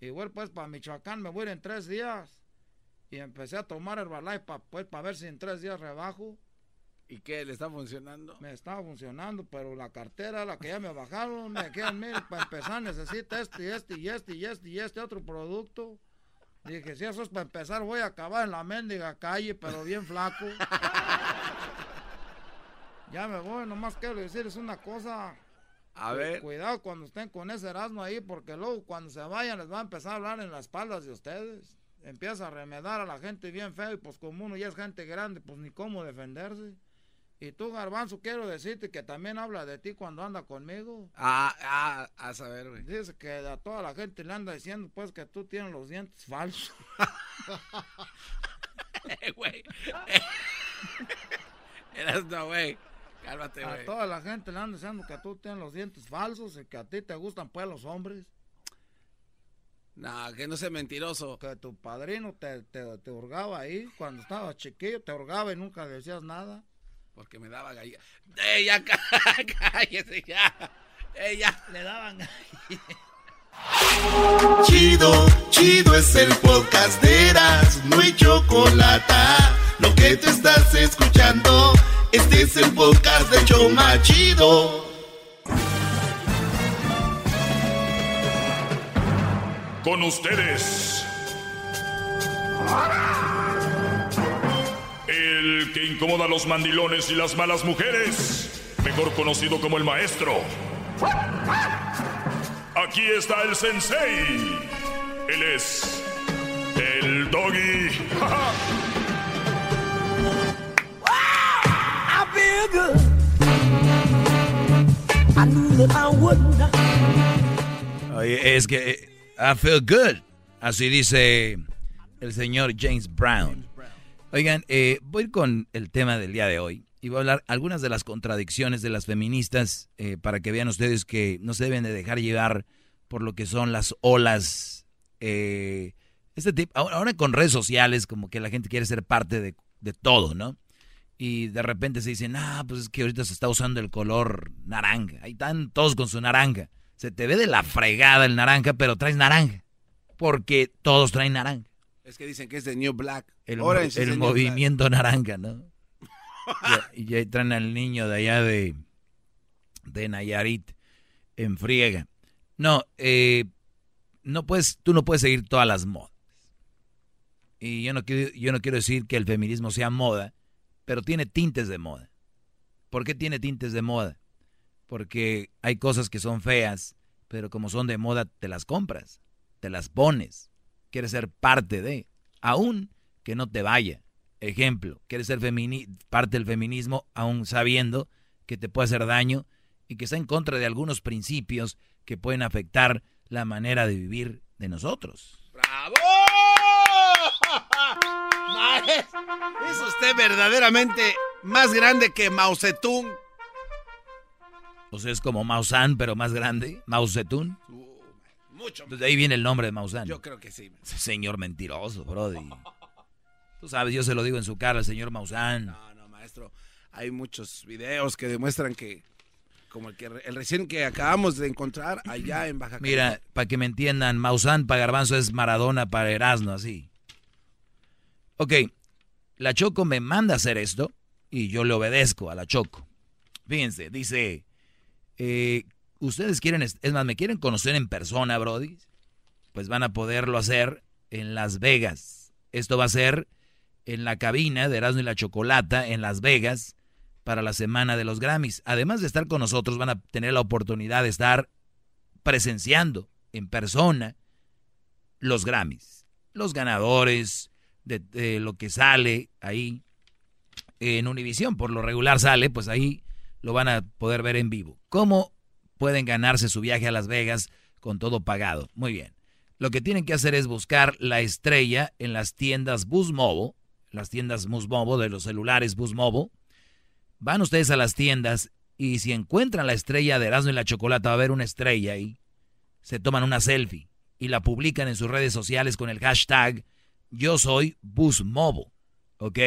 Igual pues para Michoacán me voy a ir en tres días. Y empecé a tomar Herbalife pa, pues para ver si en tres días rebajo. ¿Y qué? ¿Le está funcionando? Me estaba funcionando, pero la cartera, la que ya me bajaron, me quedan mil. Para empezar necesita este y este y este y este y este otro producto. Dije, si eso es para empezar, voy a acabar en la mendiga calle, pero bien flaco. ya me voy, nomás quiero decirles una cosa. A ver. Cuidado cuando estén con ese Erasmo ahí, porque luego cuando se vayan les va a empezar a hablar en las espaldas de ustedes. Empieza a remedar a la gente bien feo y pues como uno ya es gente grande, pues ni cómo defenderse. Y tú, Garbanzo, quiero decirte que también habla de ti cuando anda conmigo. Ah, ah, a saber, güey. Dice que a toda la gente le anda diciendo pues que tú tienes los dientes falsos. Eh, güey. Eras no, güey. Cálmate, A toda la gente le anda diciendo que tú tienes los dientes falsos y que a ti te gustan pues los hombres. No, que no sea mentiroso. Que tu padrino te, te, te hurgaba ahí cuando estabas chiquillo, te hurgaba y nunca decías nada. Porque me daba gallina. ¡Ey, ya cállese ya! ¡Ey, ya! Le daban Chido, chido es el podcast de Eras, no hay chocolate. Lo que te estás escuchando, este es el podcast de Choma Chido. Con ustedes. El que incomoda a los mandilones y las malas mujeres. Mejor conocido como el maestro. Aquí está el sensei. Él es el doggy. Oye, es que eh, I feel good. Así dice el señor James Brown. Oigan, eh, voy con el tema del día de hoy y voy a hablar algunas de las contradicciones de las feministas eh, para que vean ustedes que no se deben de dejar llevar por lo que son las olas. eh, este tipo, ahora con redes sociales como que la gente quiere ser parte de, de todo, ¿no? Y de repente se dicen, ah, pues es que ahorita se está usando el color naranja. Ahí están todos con su naranja. Se te ve de la fregada el naranja, pero traes naranja. Porque todos traen naranja. Es que dicen que es de New Black. El, Orange el movimiento naranja, ¿no? y, y ahí traen al niño de allá de, de Nayarit en friega. No, eh, no puedes, tú no puedes seguir todas las modas. Y yo no, quiero, yo no quiero decir que el feminismo sea moda, pero tiene tintes de moda. ¿Por qué tiene tintes de moda? Porque hay cosas que son feas, pero como son de moda, te las compras, te las pones, quieres ser parte de, aún que no te vaya. Ejemplo, quieres ser parte del feminismo, aún sabiendo que te puede hacer daño y que está en contra de algunos principios que pueden afectar la manera de vivir de nosotros. ¡Bravo! Es usted verdaderamente más grande que Mao Zedong. O sea, es como Maussan, pero más grande. Mao Zedong. Mucho. Entonces, de ahí viene el nombre de Maussan. Yo creo que sí. Señor mentiroso, Brody. Tú sabes, yo se lo digo en su cara al señor Maussan. No, no, maestro. Hay muchos videos que demuestran que, como el, que, el recién que acabamos de encontrar allá en Baja Mira, para que me entiendan, Maussan para Garbanzo es Maradona para Erasmo, así. Ok, la Choco me manda a hacer esto y yo le obedezco a la Choco. Fíjense, dice, eh, ustedes quieren, es más, me quieren conocer en persona, Brody, pues van a poderlo hacer en Las Vegas. Esto va a ser en la cabina de Erasmo y la Chocolata en Las Vegas para la semana de los Grammys. Además de estar con nosotros, van a tener la oportunidad de estar presenciando en persona los Grammys, los ganadores de, lo que sale ahí en Univisión. Por lo regular sale, pues ahí lo van a poder ver en vivo. ¿Cómo pueden ganarse su viaje a Las Vegas con todo pagado? Muy bien. Lo que tienen que hacer es buscar la estrella en las tiendas Bus Mobile, las tiendas Bus Mobile de los celulares Bus Mobile. Van ustedes a las tiendas y si encuentran la estrella de Erasmo y la Chocolata, va a haber una estrella ahí. Se toman una selfie y la publican en sus redes sociales con el hashtag Yo soy Bus Mobile. ¿Ok?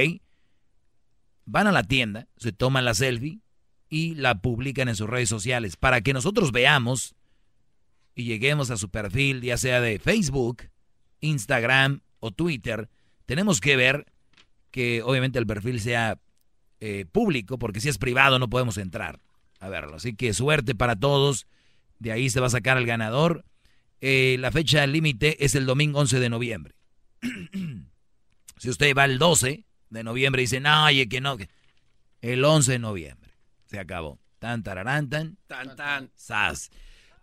Van a la tienda, se toman la selfie y la publican en sus redes sociales para que nosotros veamos y lleguemos a su perfil, ya sea de Facebook, Instagram o Twitter. Tenemos que ver que obviamente el perfil sea eh, público, porque si es privado no podemos entrar a verlo. Así que suerte para todos. De ahí se va a sacar el ganador. Eh, la fecha límite es el domingo 11 de noviembre. si usted va el 12 de noviembre y dice, no, oye, que no, que el 11 de noviembre. Se acabó. Tan, tararán, tan, tan, tan. Sas.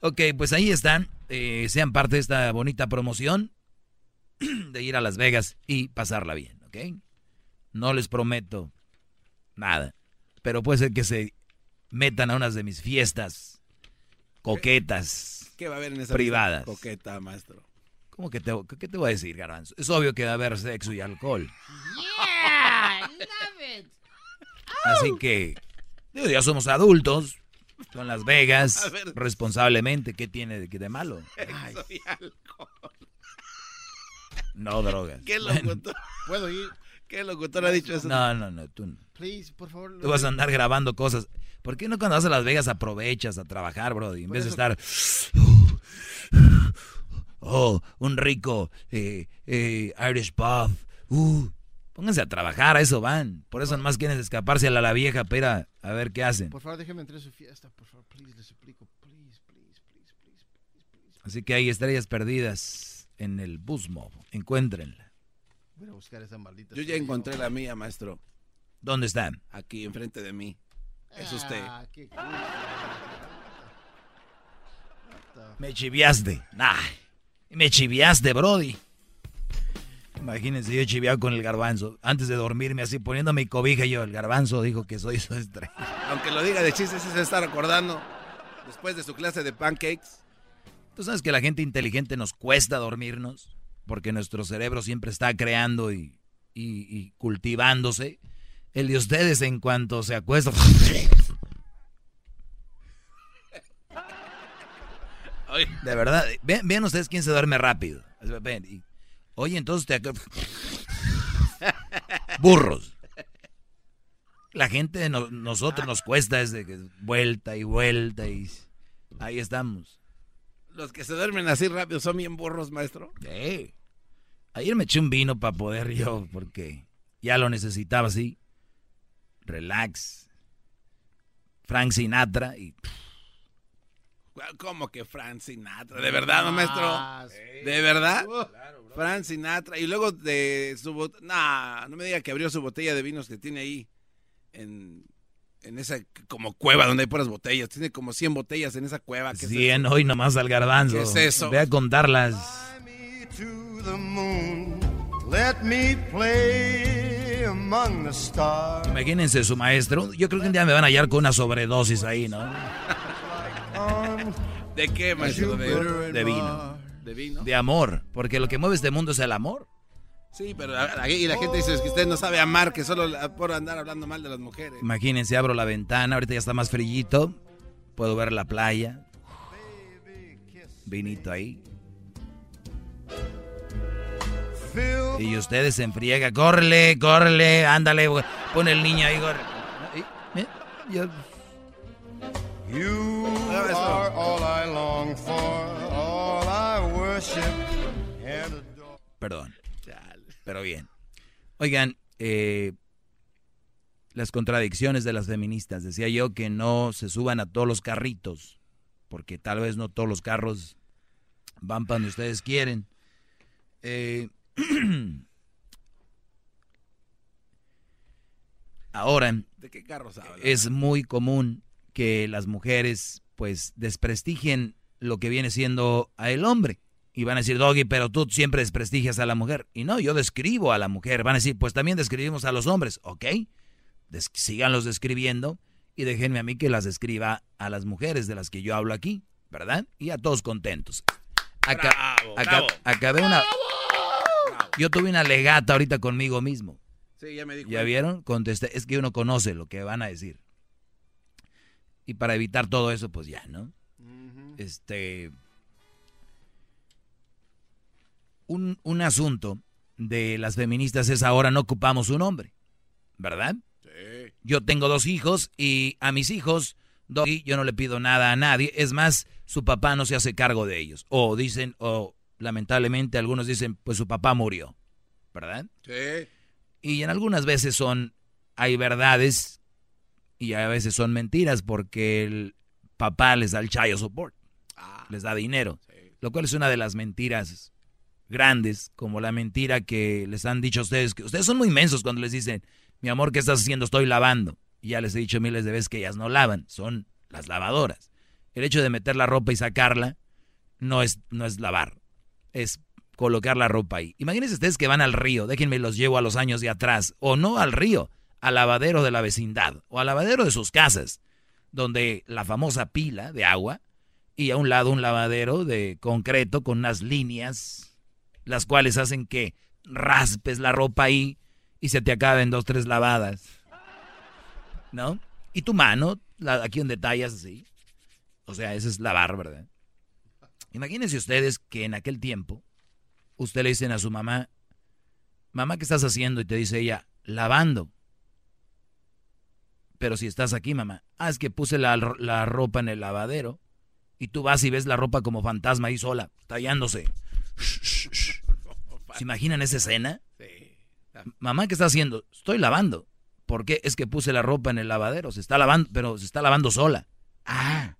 Ok, pues ahí están. Eh, sean parte de esta bonita promoción de ir a Las Vegas y pasarla bien, ¿ok? No les prometo nada. Pero puede ser que se metan a unas de mis fiestas coquetas. ¿Qué va a haber en esa privadas? Coqueta, maestro. ¿Cómo que te, qué te voy a decir, Garbanzo? Es obvio que va a haber sexo y alcohol. Yeah, love it. Así que, digo, ya somos adultos. Son Las Vegas, responsablemente. ¿Qué tiene de, de malo? Sexo y alcohol. No drogas. ¿Qué locutor? ¿Puedo ir? ¿Qué locutor ha dicho eso? No, no, no, tú no. Please, por favor. Tú vas a andar grabando cosas. ¿Por qué no cuando vas a Las Vegas aprovechas a trabajar, Brody? En Por vez de estar... Oh, un rico eh, eh, Irish puff. Uh, pónganse a trabajar, a eso van. Por eso nomás quieren escaparse a la, la vieja pera a ver qué hacen. Por favor, déjeme entrar a su fiesta, por favor, please, les suplico, please, please, please, please. Así que hay estrellas perdidas en el Busmo. Encuéntrenla. Voy a buscar esa maldita. Yo ya encontré la mía, maestro. ¿Dónde están? Aquí, enfrente de mí. Es usted. Ah, qué cool. Me chiviaste. Nah, me chiviaste, Brody. Imagínense, yo he chiviado con el garbanzo. Antes de dormirme así, poniendo mi cobija, yo, el garbanzo dijo que soy su estrella. Aunque lo diga de chistes, sí se está recordando. Después de su clase de pancakes. Tú sabes que la gente inteligente nos cuesta dormirnos, porque nuestro cerebro siempre está creando y, y- y cultivándose. El de ustedes, en cuanto se acuesta. De verdad, vean, vean ustedes quién se duerme rápido. Oye, entonces te Burros. La gente no- nosotros nos cuesta desde que vuelta y vuelta y ahí estamos. Los que se duermen así rápido son bien burros, maestro. Sí. Ayer me eché un vino para poder yo, porque ya lo necesitaba así. Relax. Frank Sinatra y ¿Cómo que Frank Sinatra? ¿De verdad, no, maestro? Ah, ¿De verdad? Frank Sinatra. Y luego de su botella... Nah, no me diga que abrió su botella de vinos que tiene ahí en, en esa como cueva donde hay puras botellas. Tiene como 100 botellas en esa cueva. ¿Qué es 100 eso? hoy nomás al garbanzo. ¿Qué es eso? Ve a contarlas. Let me play among the stars. Imagínense su maestro. Yo creo que un día me van a hallar con una sobredosis ahí, ¿no? ¿De qué, maestro? De, De vino. ¿De vino? De amor. Porque lo que mueve este mundo es el amor. Sí, pero aquí la gente dice que usted no sabe amar, que solo por andar hablando mal de las mujeres. Imagínense, abro la ventana, ahorita ya está más frillito. Puedo ver la playa. Vinito ahí. Y ustedes se enfriega, córrele, córrele, ándale, güey. pon el niño ahí, córrele. Y- eh, yo- You are all I long for, all I worship and adore. Perdón. Pero bien. Oigan, eh, las contradicciones de las feministas. Decía yo que no se suban a todos los carritos, porque tal vez no todos los carros van para donde ustedes quieren. Eh, ahora, ¿De qué carros habla? es muy común que las mujeres pues desprestigien lo que viene siendo a el hombre. Y van a decir, Doggy, pero tú siempre desprestigias a la mujer. Y no, yo describo a la mujer. Van a decir, pues también describimos a los hombres. ¿Ok? Des síganlos describiendo y déjenme a mí que las describa a las mujeres de las que yo hablo aquí, ¿verdad? Y a todos contentos. Bravo, aca- bravo. acabé una... Yo tuve una legata ahorita conmigo mismo. Sí, ya me dijo. ¿Ya vieron? Contesté. Es que uno conoce lo que van a decir. Y para evitar todo eso, pues ya, ¿no? Este. Un, un asunto de las feministas es ahora no ocupamos un hombre, ¿verdad? Yo tengo dos hijos y a mis hijos, Doggy, yo no le pido nada a nadie. Es más, su papá no se hace cargo de ellos. O dicen, o lamentablemente algunos dicen, pues su papá murió, ¿verdad? Sí. Y en algunas veces son, hay verdades y a veces son mentiras porque el papá les da el child support, les da dinero, lo cual es una de las mentiras grandes, como la mentira que les han dicho a ustedes, que ustedes son muy inmensos cuando les dicen, mi amor, ¿qué estás haciendo? Estoy lavando. Y ya les he dicho miles de veces que ellas no lavan, son las lavadoras. El hecho de meter la ropa y sacarla no es, no es lavar, es colocar la ropa ahí. Imagínense ustedes que van al río, déjenme los llevo a los años de atrás, o no al río, al lavadero de la vecindad, o al lavadero de sus casas, donde la famosa pila de agua, y a un lado un lavadero de concreto con unas líneas, las cuales hacen que raspes la ropa ahí y se te acaben dos, tres lavadas. ¿No? Y tu mano, aquí donde tallas así. O sea, eso es lavar, ¿verdad? Imagínense ustedes que en aquel tiempo usted le dicen a su mamá, mamá, ¿qué estás haciendo? Y te dice ella, lavando. Pero si estás aquí, mamá, ah, es que puse la, la ropa en el lavadero y tú vas y ves la ropa como fantasma ahí sola, tallándose. ¿Se imaginan esa escena? Mamá, ¿qué está haciendo? Estoy lavando. ¿Por qué? Es que puse la ropa en el lavadero, se está lavando, pero se está lavando sola. Ah,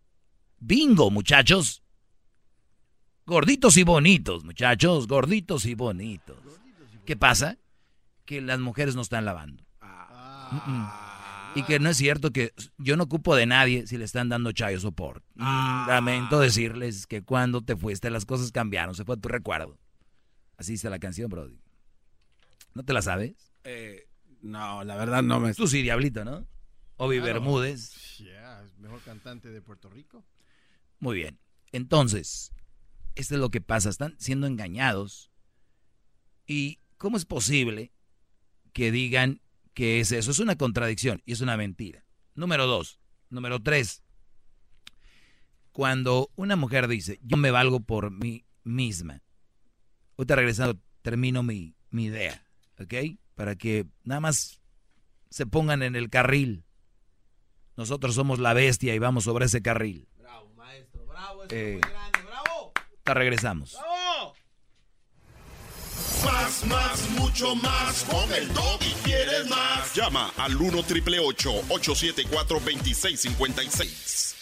bingo, muchachos. Gorditos y bonitos, muchachos, gorditos y bonitos. ¿Qué pasa? Que las mujeres no están lavando. Mm-mm. Y que no es cierto que yo no ocupo de nadie si le están dando chayo support. Mm, Lamento decirles que cuando te fuiste las cosas cambiaron, se fue tu recuerdo. Así dice la canción, Brody. ¿No te la sabes? Eh, no, la verdad no me... Tú sí, Diablito, ¿no? Obi Claro. Bermúdez. Yeah, es mejor cantante de Puerto Rico. Muy bien. Entonces, esto es lo que pasa. Están siendo engañados. ¿Y cómo es posible que digan que es eso? Es una contradicción y es una mentira. Número dos. Número tres. Cuando una mujer dice, yo me valgo por mí misma. Ahorita regresando, termino mi, mi idea. ¿Ok? Para que nada más se pongan en el carril. Nosotros somos la bestia y vamos sobre ese carril. Bravo, maestro, bravo, eso Eh, es muy grande, bravo. Te regresamos. ¡Bravo! Más, más, mucho más. Con el y quieres más. Llama al 1 triple 874 2656.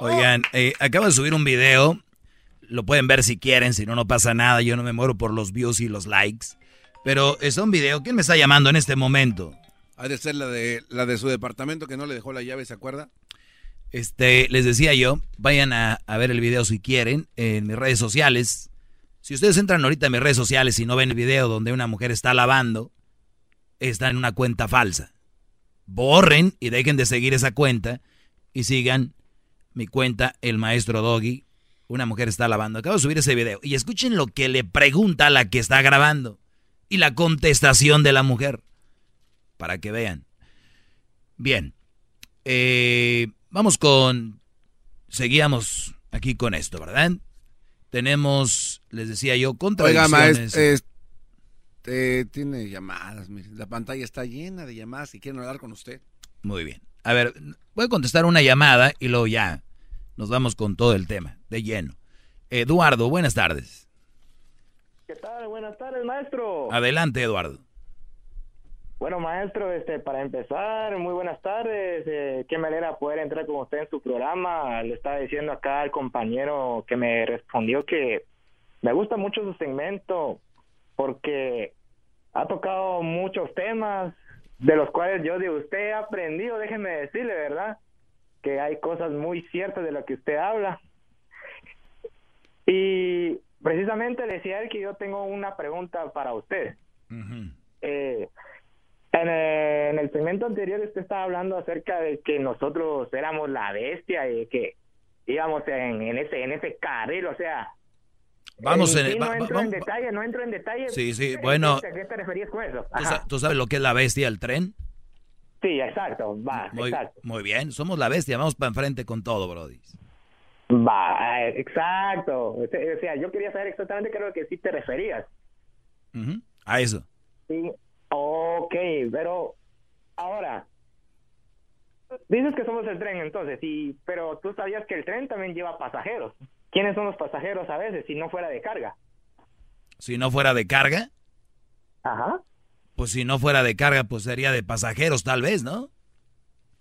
Oigan, eh, acabo de subir un video. Lo pueden ver si quieren, si no, no pasa nada. Yo no me muero por los views y los likes. Pero es un video. ¿Quién me está llamando en este momento? Ha de ser la de, la de su departamento que no le dejó la llave, ¿se acuerda? Este, les decía yo, vayan a, ver el video si quieren en mis redes sociales. Si ustedes entran ahorita en mis redes sociales y no ven el video donde una mujer está lavando, está en una cuenta falsa. Borren y dejen de seguir esa cuenta y sigan mi cuenta, el maestro Doggy. Una mujer está lavando. Acabo de subir ese video. Y escuchen lo que le pregunta la que está grabando. Y la contestación de la mujer. Para que vean. Bien. Eh, vamos con... Seguíamos aquí con esto, ¿verdad? Tenemos, les decía yo, contradicciones. Oiga, maestro, este, tiene llamadas, la pantalla está llena de llamadas y quieren hablar con usted. Muy bien. A ver, voy a contestar una llamada y luego ya nos vamos con todo el tema, de lleno. Eduardo, buenas tardes. ¿Qué tal? Buenas tardes, maestro. Adelante, Eduardo. Bueno, maestro, este, para empezar, muy buenas tardes. Eh, qué manera poder entrar con usted en su programa. Le estaba diciendo acá al compañero que me respondió que me gusta mucho su segmento porque ha tocado muchos temas de los cuales yo de usted he aprendido, déjeme decirle, ¿verdad? Que hay cosas muy ciertas de lo que usted habla. Y precisamente decía él que yo tengo una pregunta para usted. eh, en el, segmento anterior usted estaba hablando acerca de que nosotros éramos la bestia y que íbamos en, en ese en ese carril, o sea, Vamos en, en, no entro en detalle, no entro en detalle. Sí, sí, bueno. ¿A qué te referías con eso? ¿Tú, sabes lo que es la bestia, el tren? Sí, exacto, va, muy, exacto. Muy bien, somos la bestia, vamos para enfrente con todo, Brody. Va, exacto. O sea, yo quería saber exactamente qué es lo que sí te referías. A eso. Sí, ok, pero ahora, dices que somos el tren entonces, y, pero tú sabías que el tren también lleva pasajeros. ¿Quiénes son los pasajeros a veces si no fuera de carga? Si no fuera de carga. Ajá. Pues si no fuera de carga, pues sería de pasajeros tal vez, ¿no?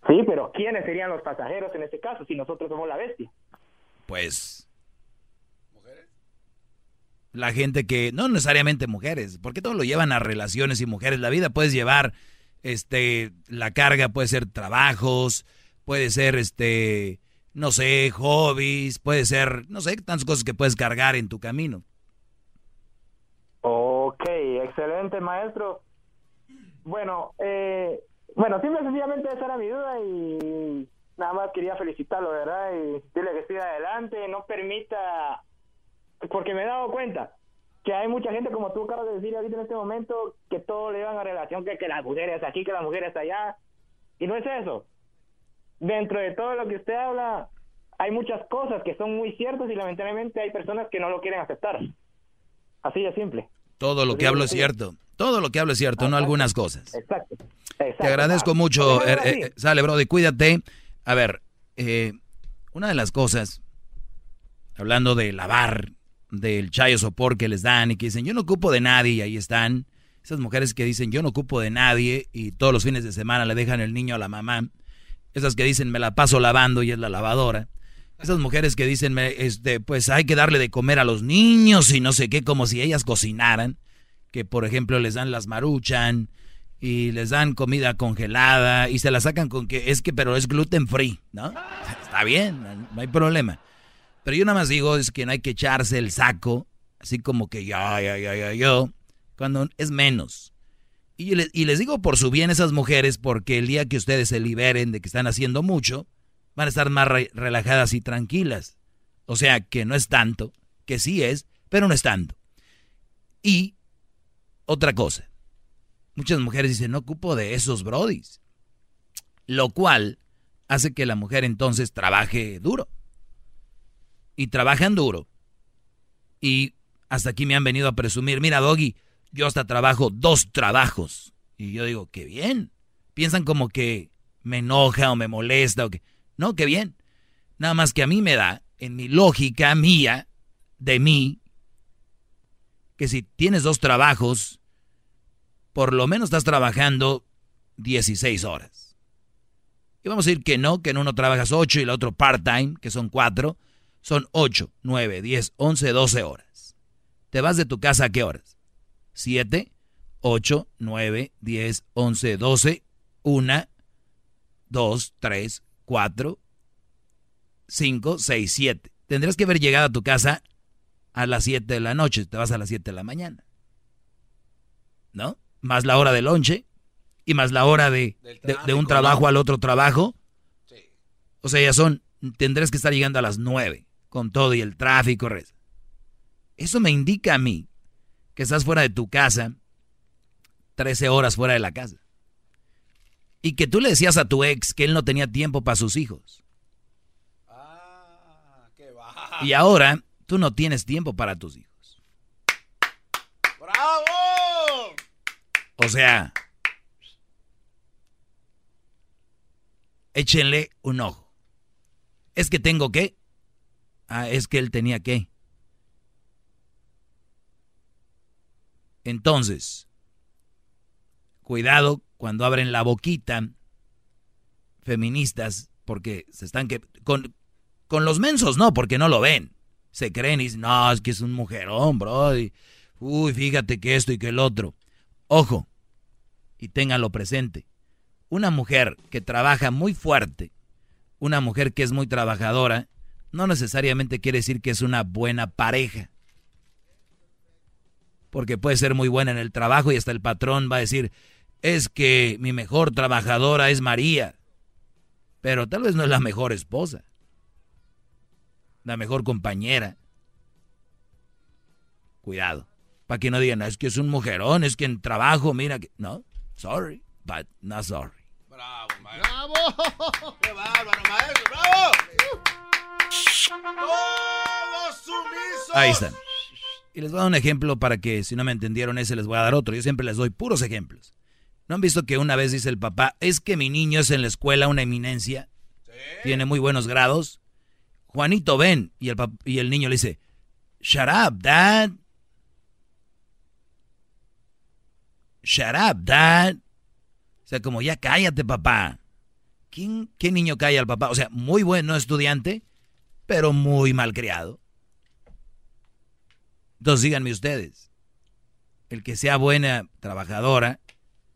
Sí, pero ¿quiénes serían los pasajeros en ese caso si nosotros somos la bestia? Pues... La gente que... No necesariamente mujeres, porque todo lo llevan a relaciones y mujeres. La vida puedes llevar, este, la carga puede ser trabajos, puede ser, este no sé, hobbies, puede ser, no sé, tantas cosas que puedes cargar en tu camino. Ok, excelente maestro. Bueno, eh, bueno, simple sencillamente esa era mi duda y nada más quería felicitarlo, ¿verdad? Y decirle que siga adelante, no permita, porque me he dado cuenta que hay mucha gente, como tú acabas de decir ahorita en este momento, que todo le llevan a relación que, que las mujeres aquí, que las mujeres allá, y no es eso dentro de todo lo que usted habla, hay muchas cosas que son muy ciertas y lamentablemente hay personas que no lo quieren aceptar. Así de simple. Todo lo que hablo es cierto. Todo lo que hablo es cierto, no algunas cosas. Exacto. Te agradezco mucho. Eh, eh, sale, Brody, cuídate. A ver, eh, una de las cosas, hablando de lavar, del chayo sopor que les dan y que dicen, yo no ocupo de nadie, y ahí están. Esas mujeres que dicen, yo no ocupo de nadie, y todos los fines de semana le dejan el niño a la mamá. Esas que dicen, me la paso lavando y es la lavadora. Esas mujeres que dicen, este, pues hay que darle de comer a los niños y no sé qué, como si ellas cocinaran. Que por ejemplo les dan las maruchan y les dan comida congelada y se la sacan con que es que, pero es gluten free, ¿no? Está bien, no hay problema. Pero yo nada más digo es que no hay que echarse el saco, así como que ya, ya, ya, ya, yo, cuando es menos. Y, les digo por su bien esas mujeres, porque el día que ustedes se liberen de que están haciendo mucho, van a estar más relajadas y tranquilas. O sea, que no es tanto, que sí es, pero no es tanto. Y otra cosa, muchas mujeres dicen, no ocupo de esos brodis. Lo cual hace que la mujer entonces trabaje duro. Y trabajan duro. Y hasta aquí me han venido a presumir, mira, Doggy, yo hasta trabajo dos trabajos. Y yo digo, qué bien. Piensan como que me enoja o me molesta o que... No, qué bien. Nada más que a mí me da, en mi lógica mía, de mí, que si tienes dos trabajos, por lo menos estás trabajando 16 horas. Y vamos a decir que no, que en uno trabajas 8 y el otro part-time, que son 4, son 8, 9, 10, 11, 12 horas. ¿Te vas de tu casa a qué horas? 7, 8, 9, 10, 11, 12, 1, 2, 3, 4, 5, 6, 7. Tendrás que haber llegado a tu casa a las 7 de la noche, te vas a las 7 de la mañana. ¿No? Más la hora de lonche y más la hora de, de, un trabajo al otro trabajo. O sea, ya son, tendrás que estar llegando a las 9 con todo y el tráfico. Eso me indica a mí que estás fuera de tu casa 13 horas fuera de la casa. Y que tú le decías a tu ex que él no tenía tiempo para sus hijos. Ah, qué Y ahora tú no tienes tiempo para tus hijos. ¡Bravo! O sea, échenle un ojo. Es que tengo que. Ah, es que él tenía que. Entonces, cuidado cuando abren la boquita feministas porque se están que con, con los mensos no, porque no lo ven. Se creen y dicen, no, es que es un mujerón, bro. uy, fíjate que esto y que el otro. Ojo, y ténganlo presente. Una mujer que trabaja muy fuerte, una mujer que es muy trabajadora, no necesariamente quiere decir que es una buena pareja. Porque puede ser muy buena en el trabajo y hasta el patrón va a decir, es que mi mejor trabajadora es María, pero tal vez no es la mejor esposa, la mejor compañera. Cuidado, para que no digan, es que es un mujerón, es que en trabajo, mira que... No, sorry, but not sorry. Bravo, maestro. ¡Bravo! ¡Qué bárbaro, maestro! ¡Bravo! ¡Todos sumisos! Ahí están. Y les voy a dar un ejemplo para que si no me entendieron ese les voy a dar otro. Yo siempre les doy puros ejemplos. ¿No han visto que una vez dice el papá, es que mi niño es en la escuela una eminencia? Tiene muy buenos grados. Juanito, ven. Y el, y el niño le dice, shut up, dad. Shut up, dad. O sea, como ya cállate, papá. ¿Quién, ¿Qué niño calla al papá? O sea, muy bueno estudiante, pero muy malcriado. Entonces díganme ustedes, el que sea buena trabajadora,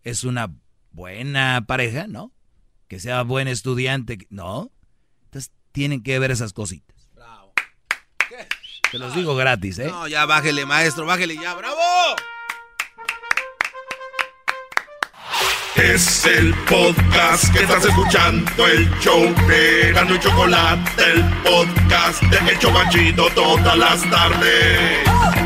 es una buena pareja, ¿no? Que sea buen estudiante, ¿no? Entonces tienen que ver esas cositas. Bravo. Te los digo gratis, ¿eh? No, ya bájele, maestro, bájele ya, bravo. Es el podcast que estás escuchando, el show de y Chocolate, el podcast de El Chocachito todas las tardes.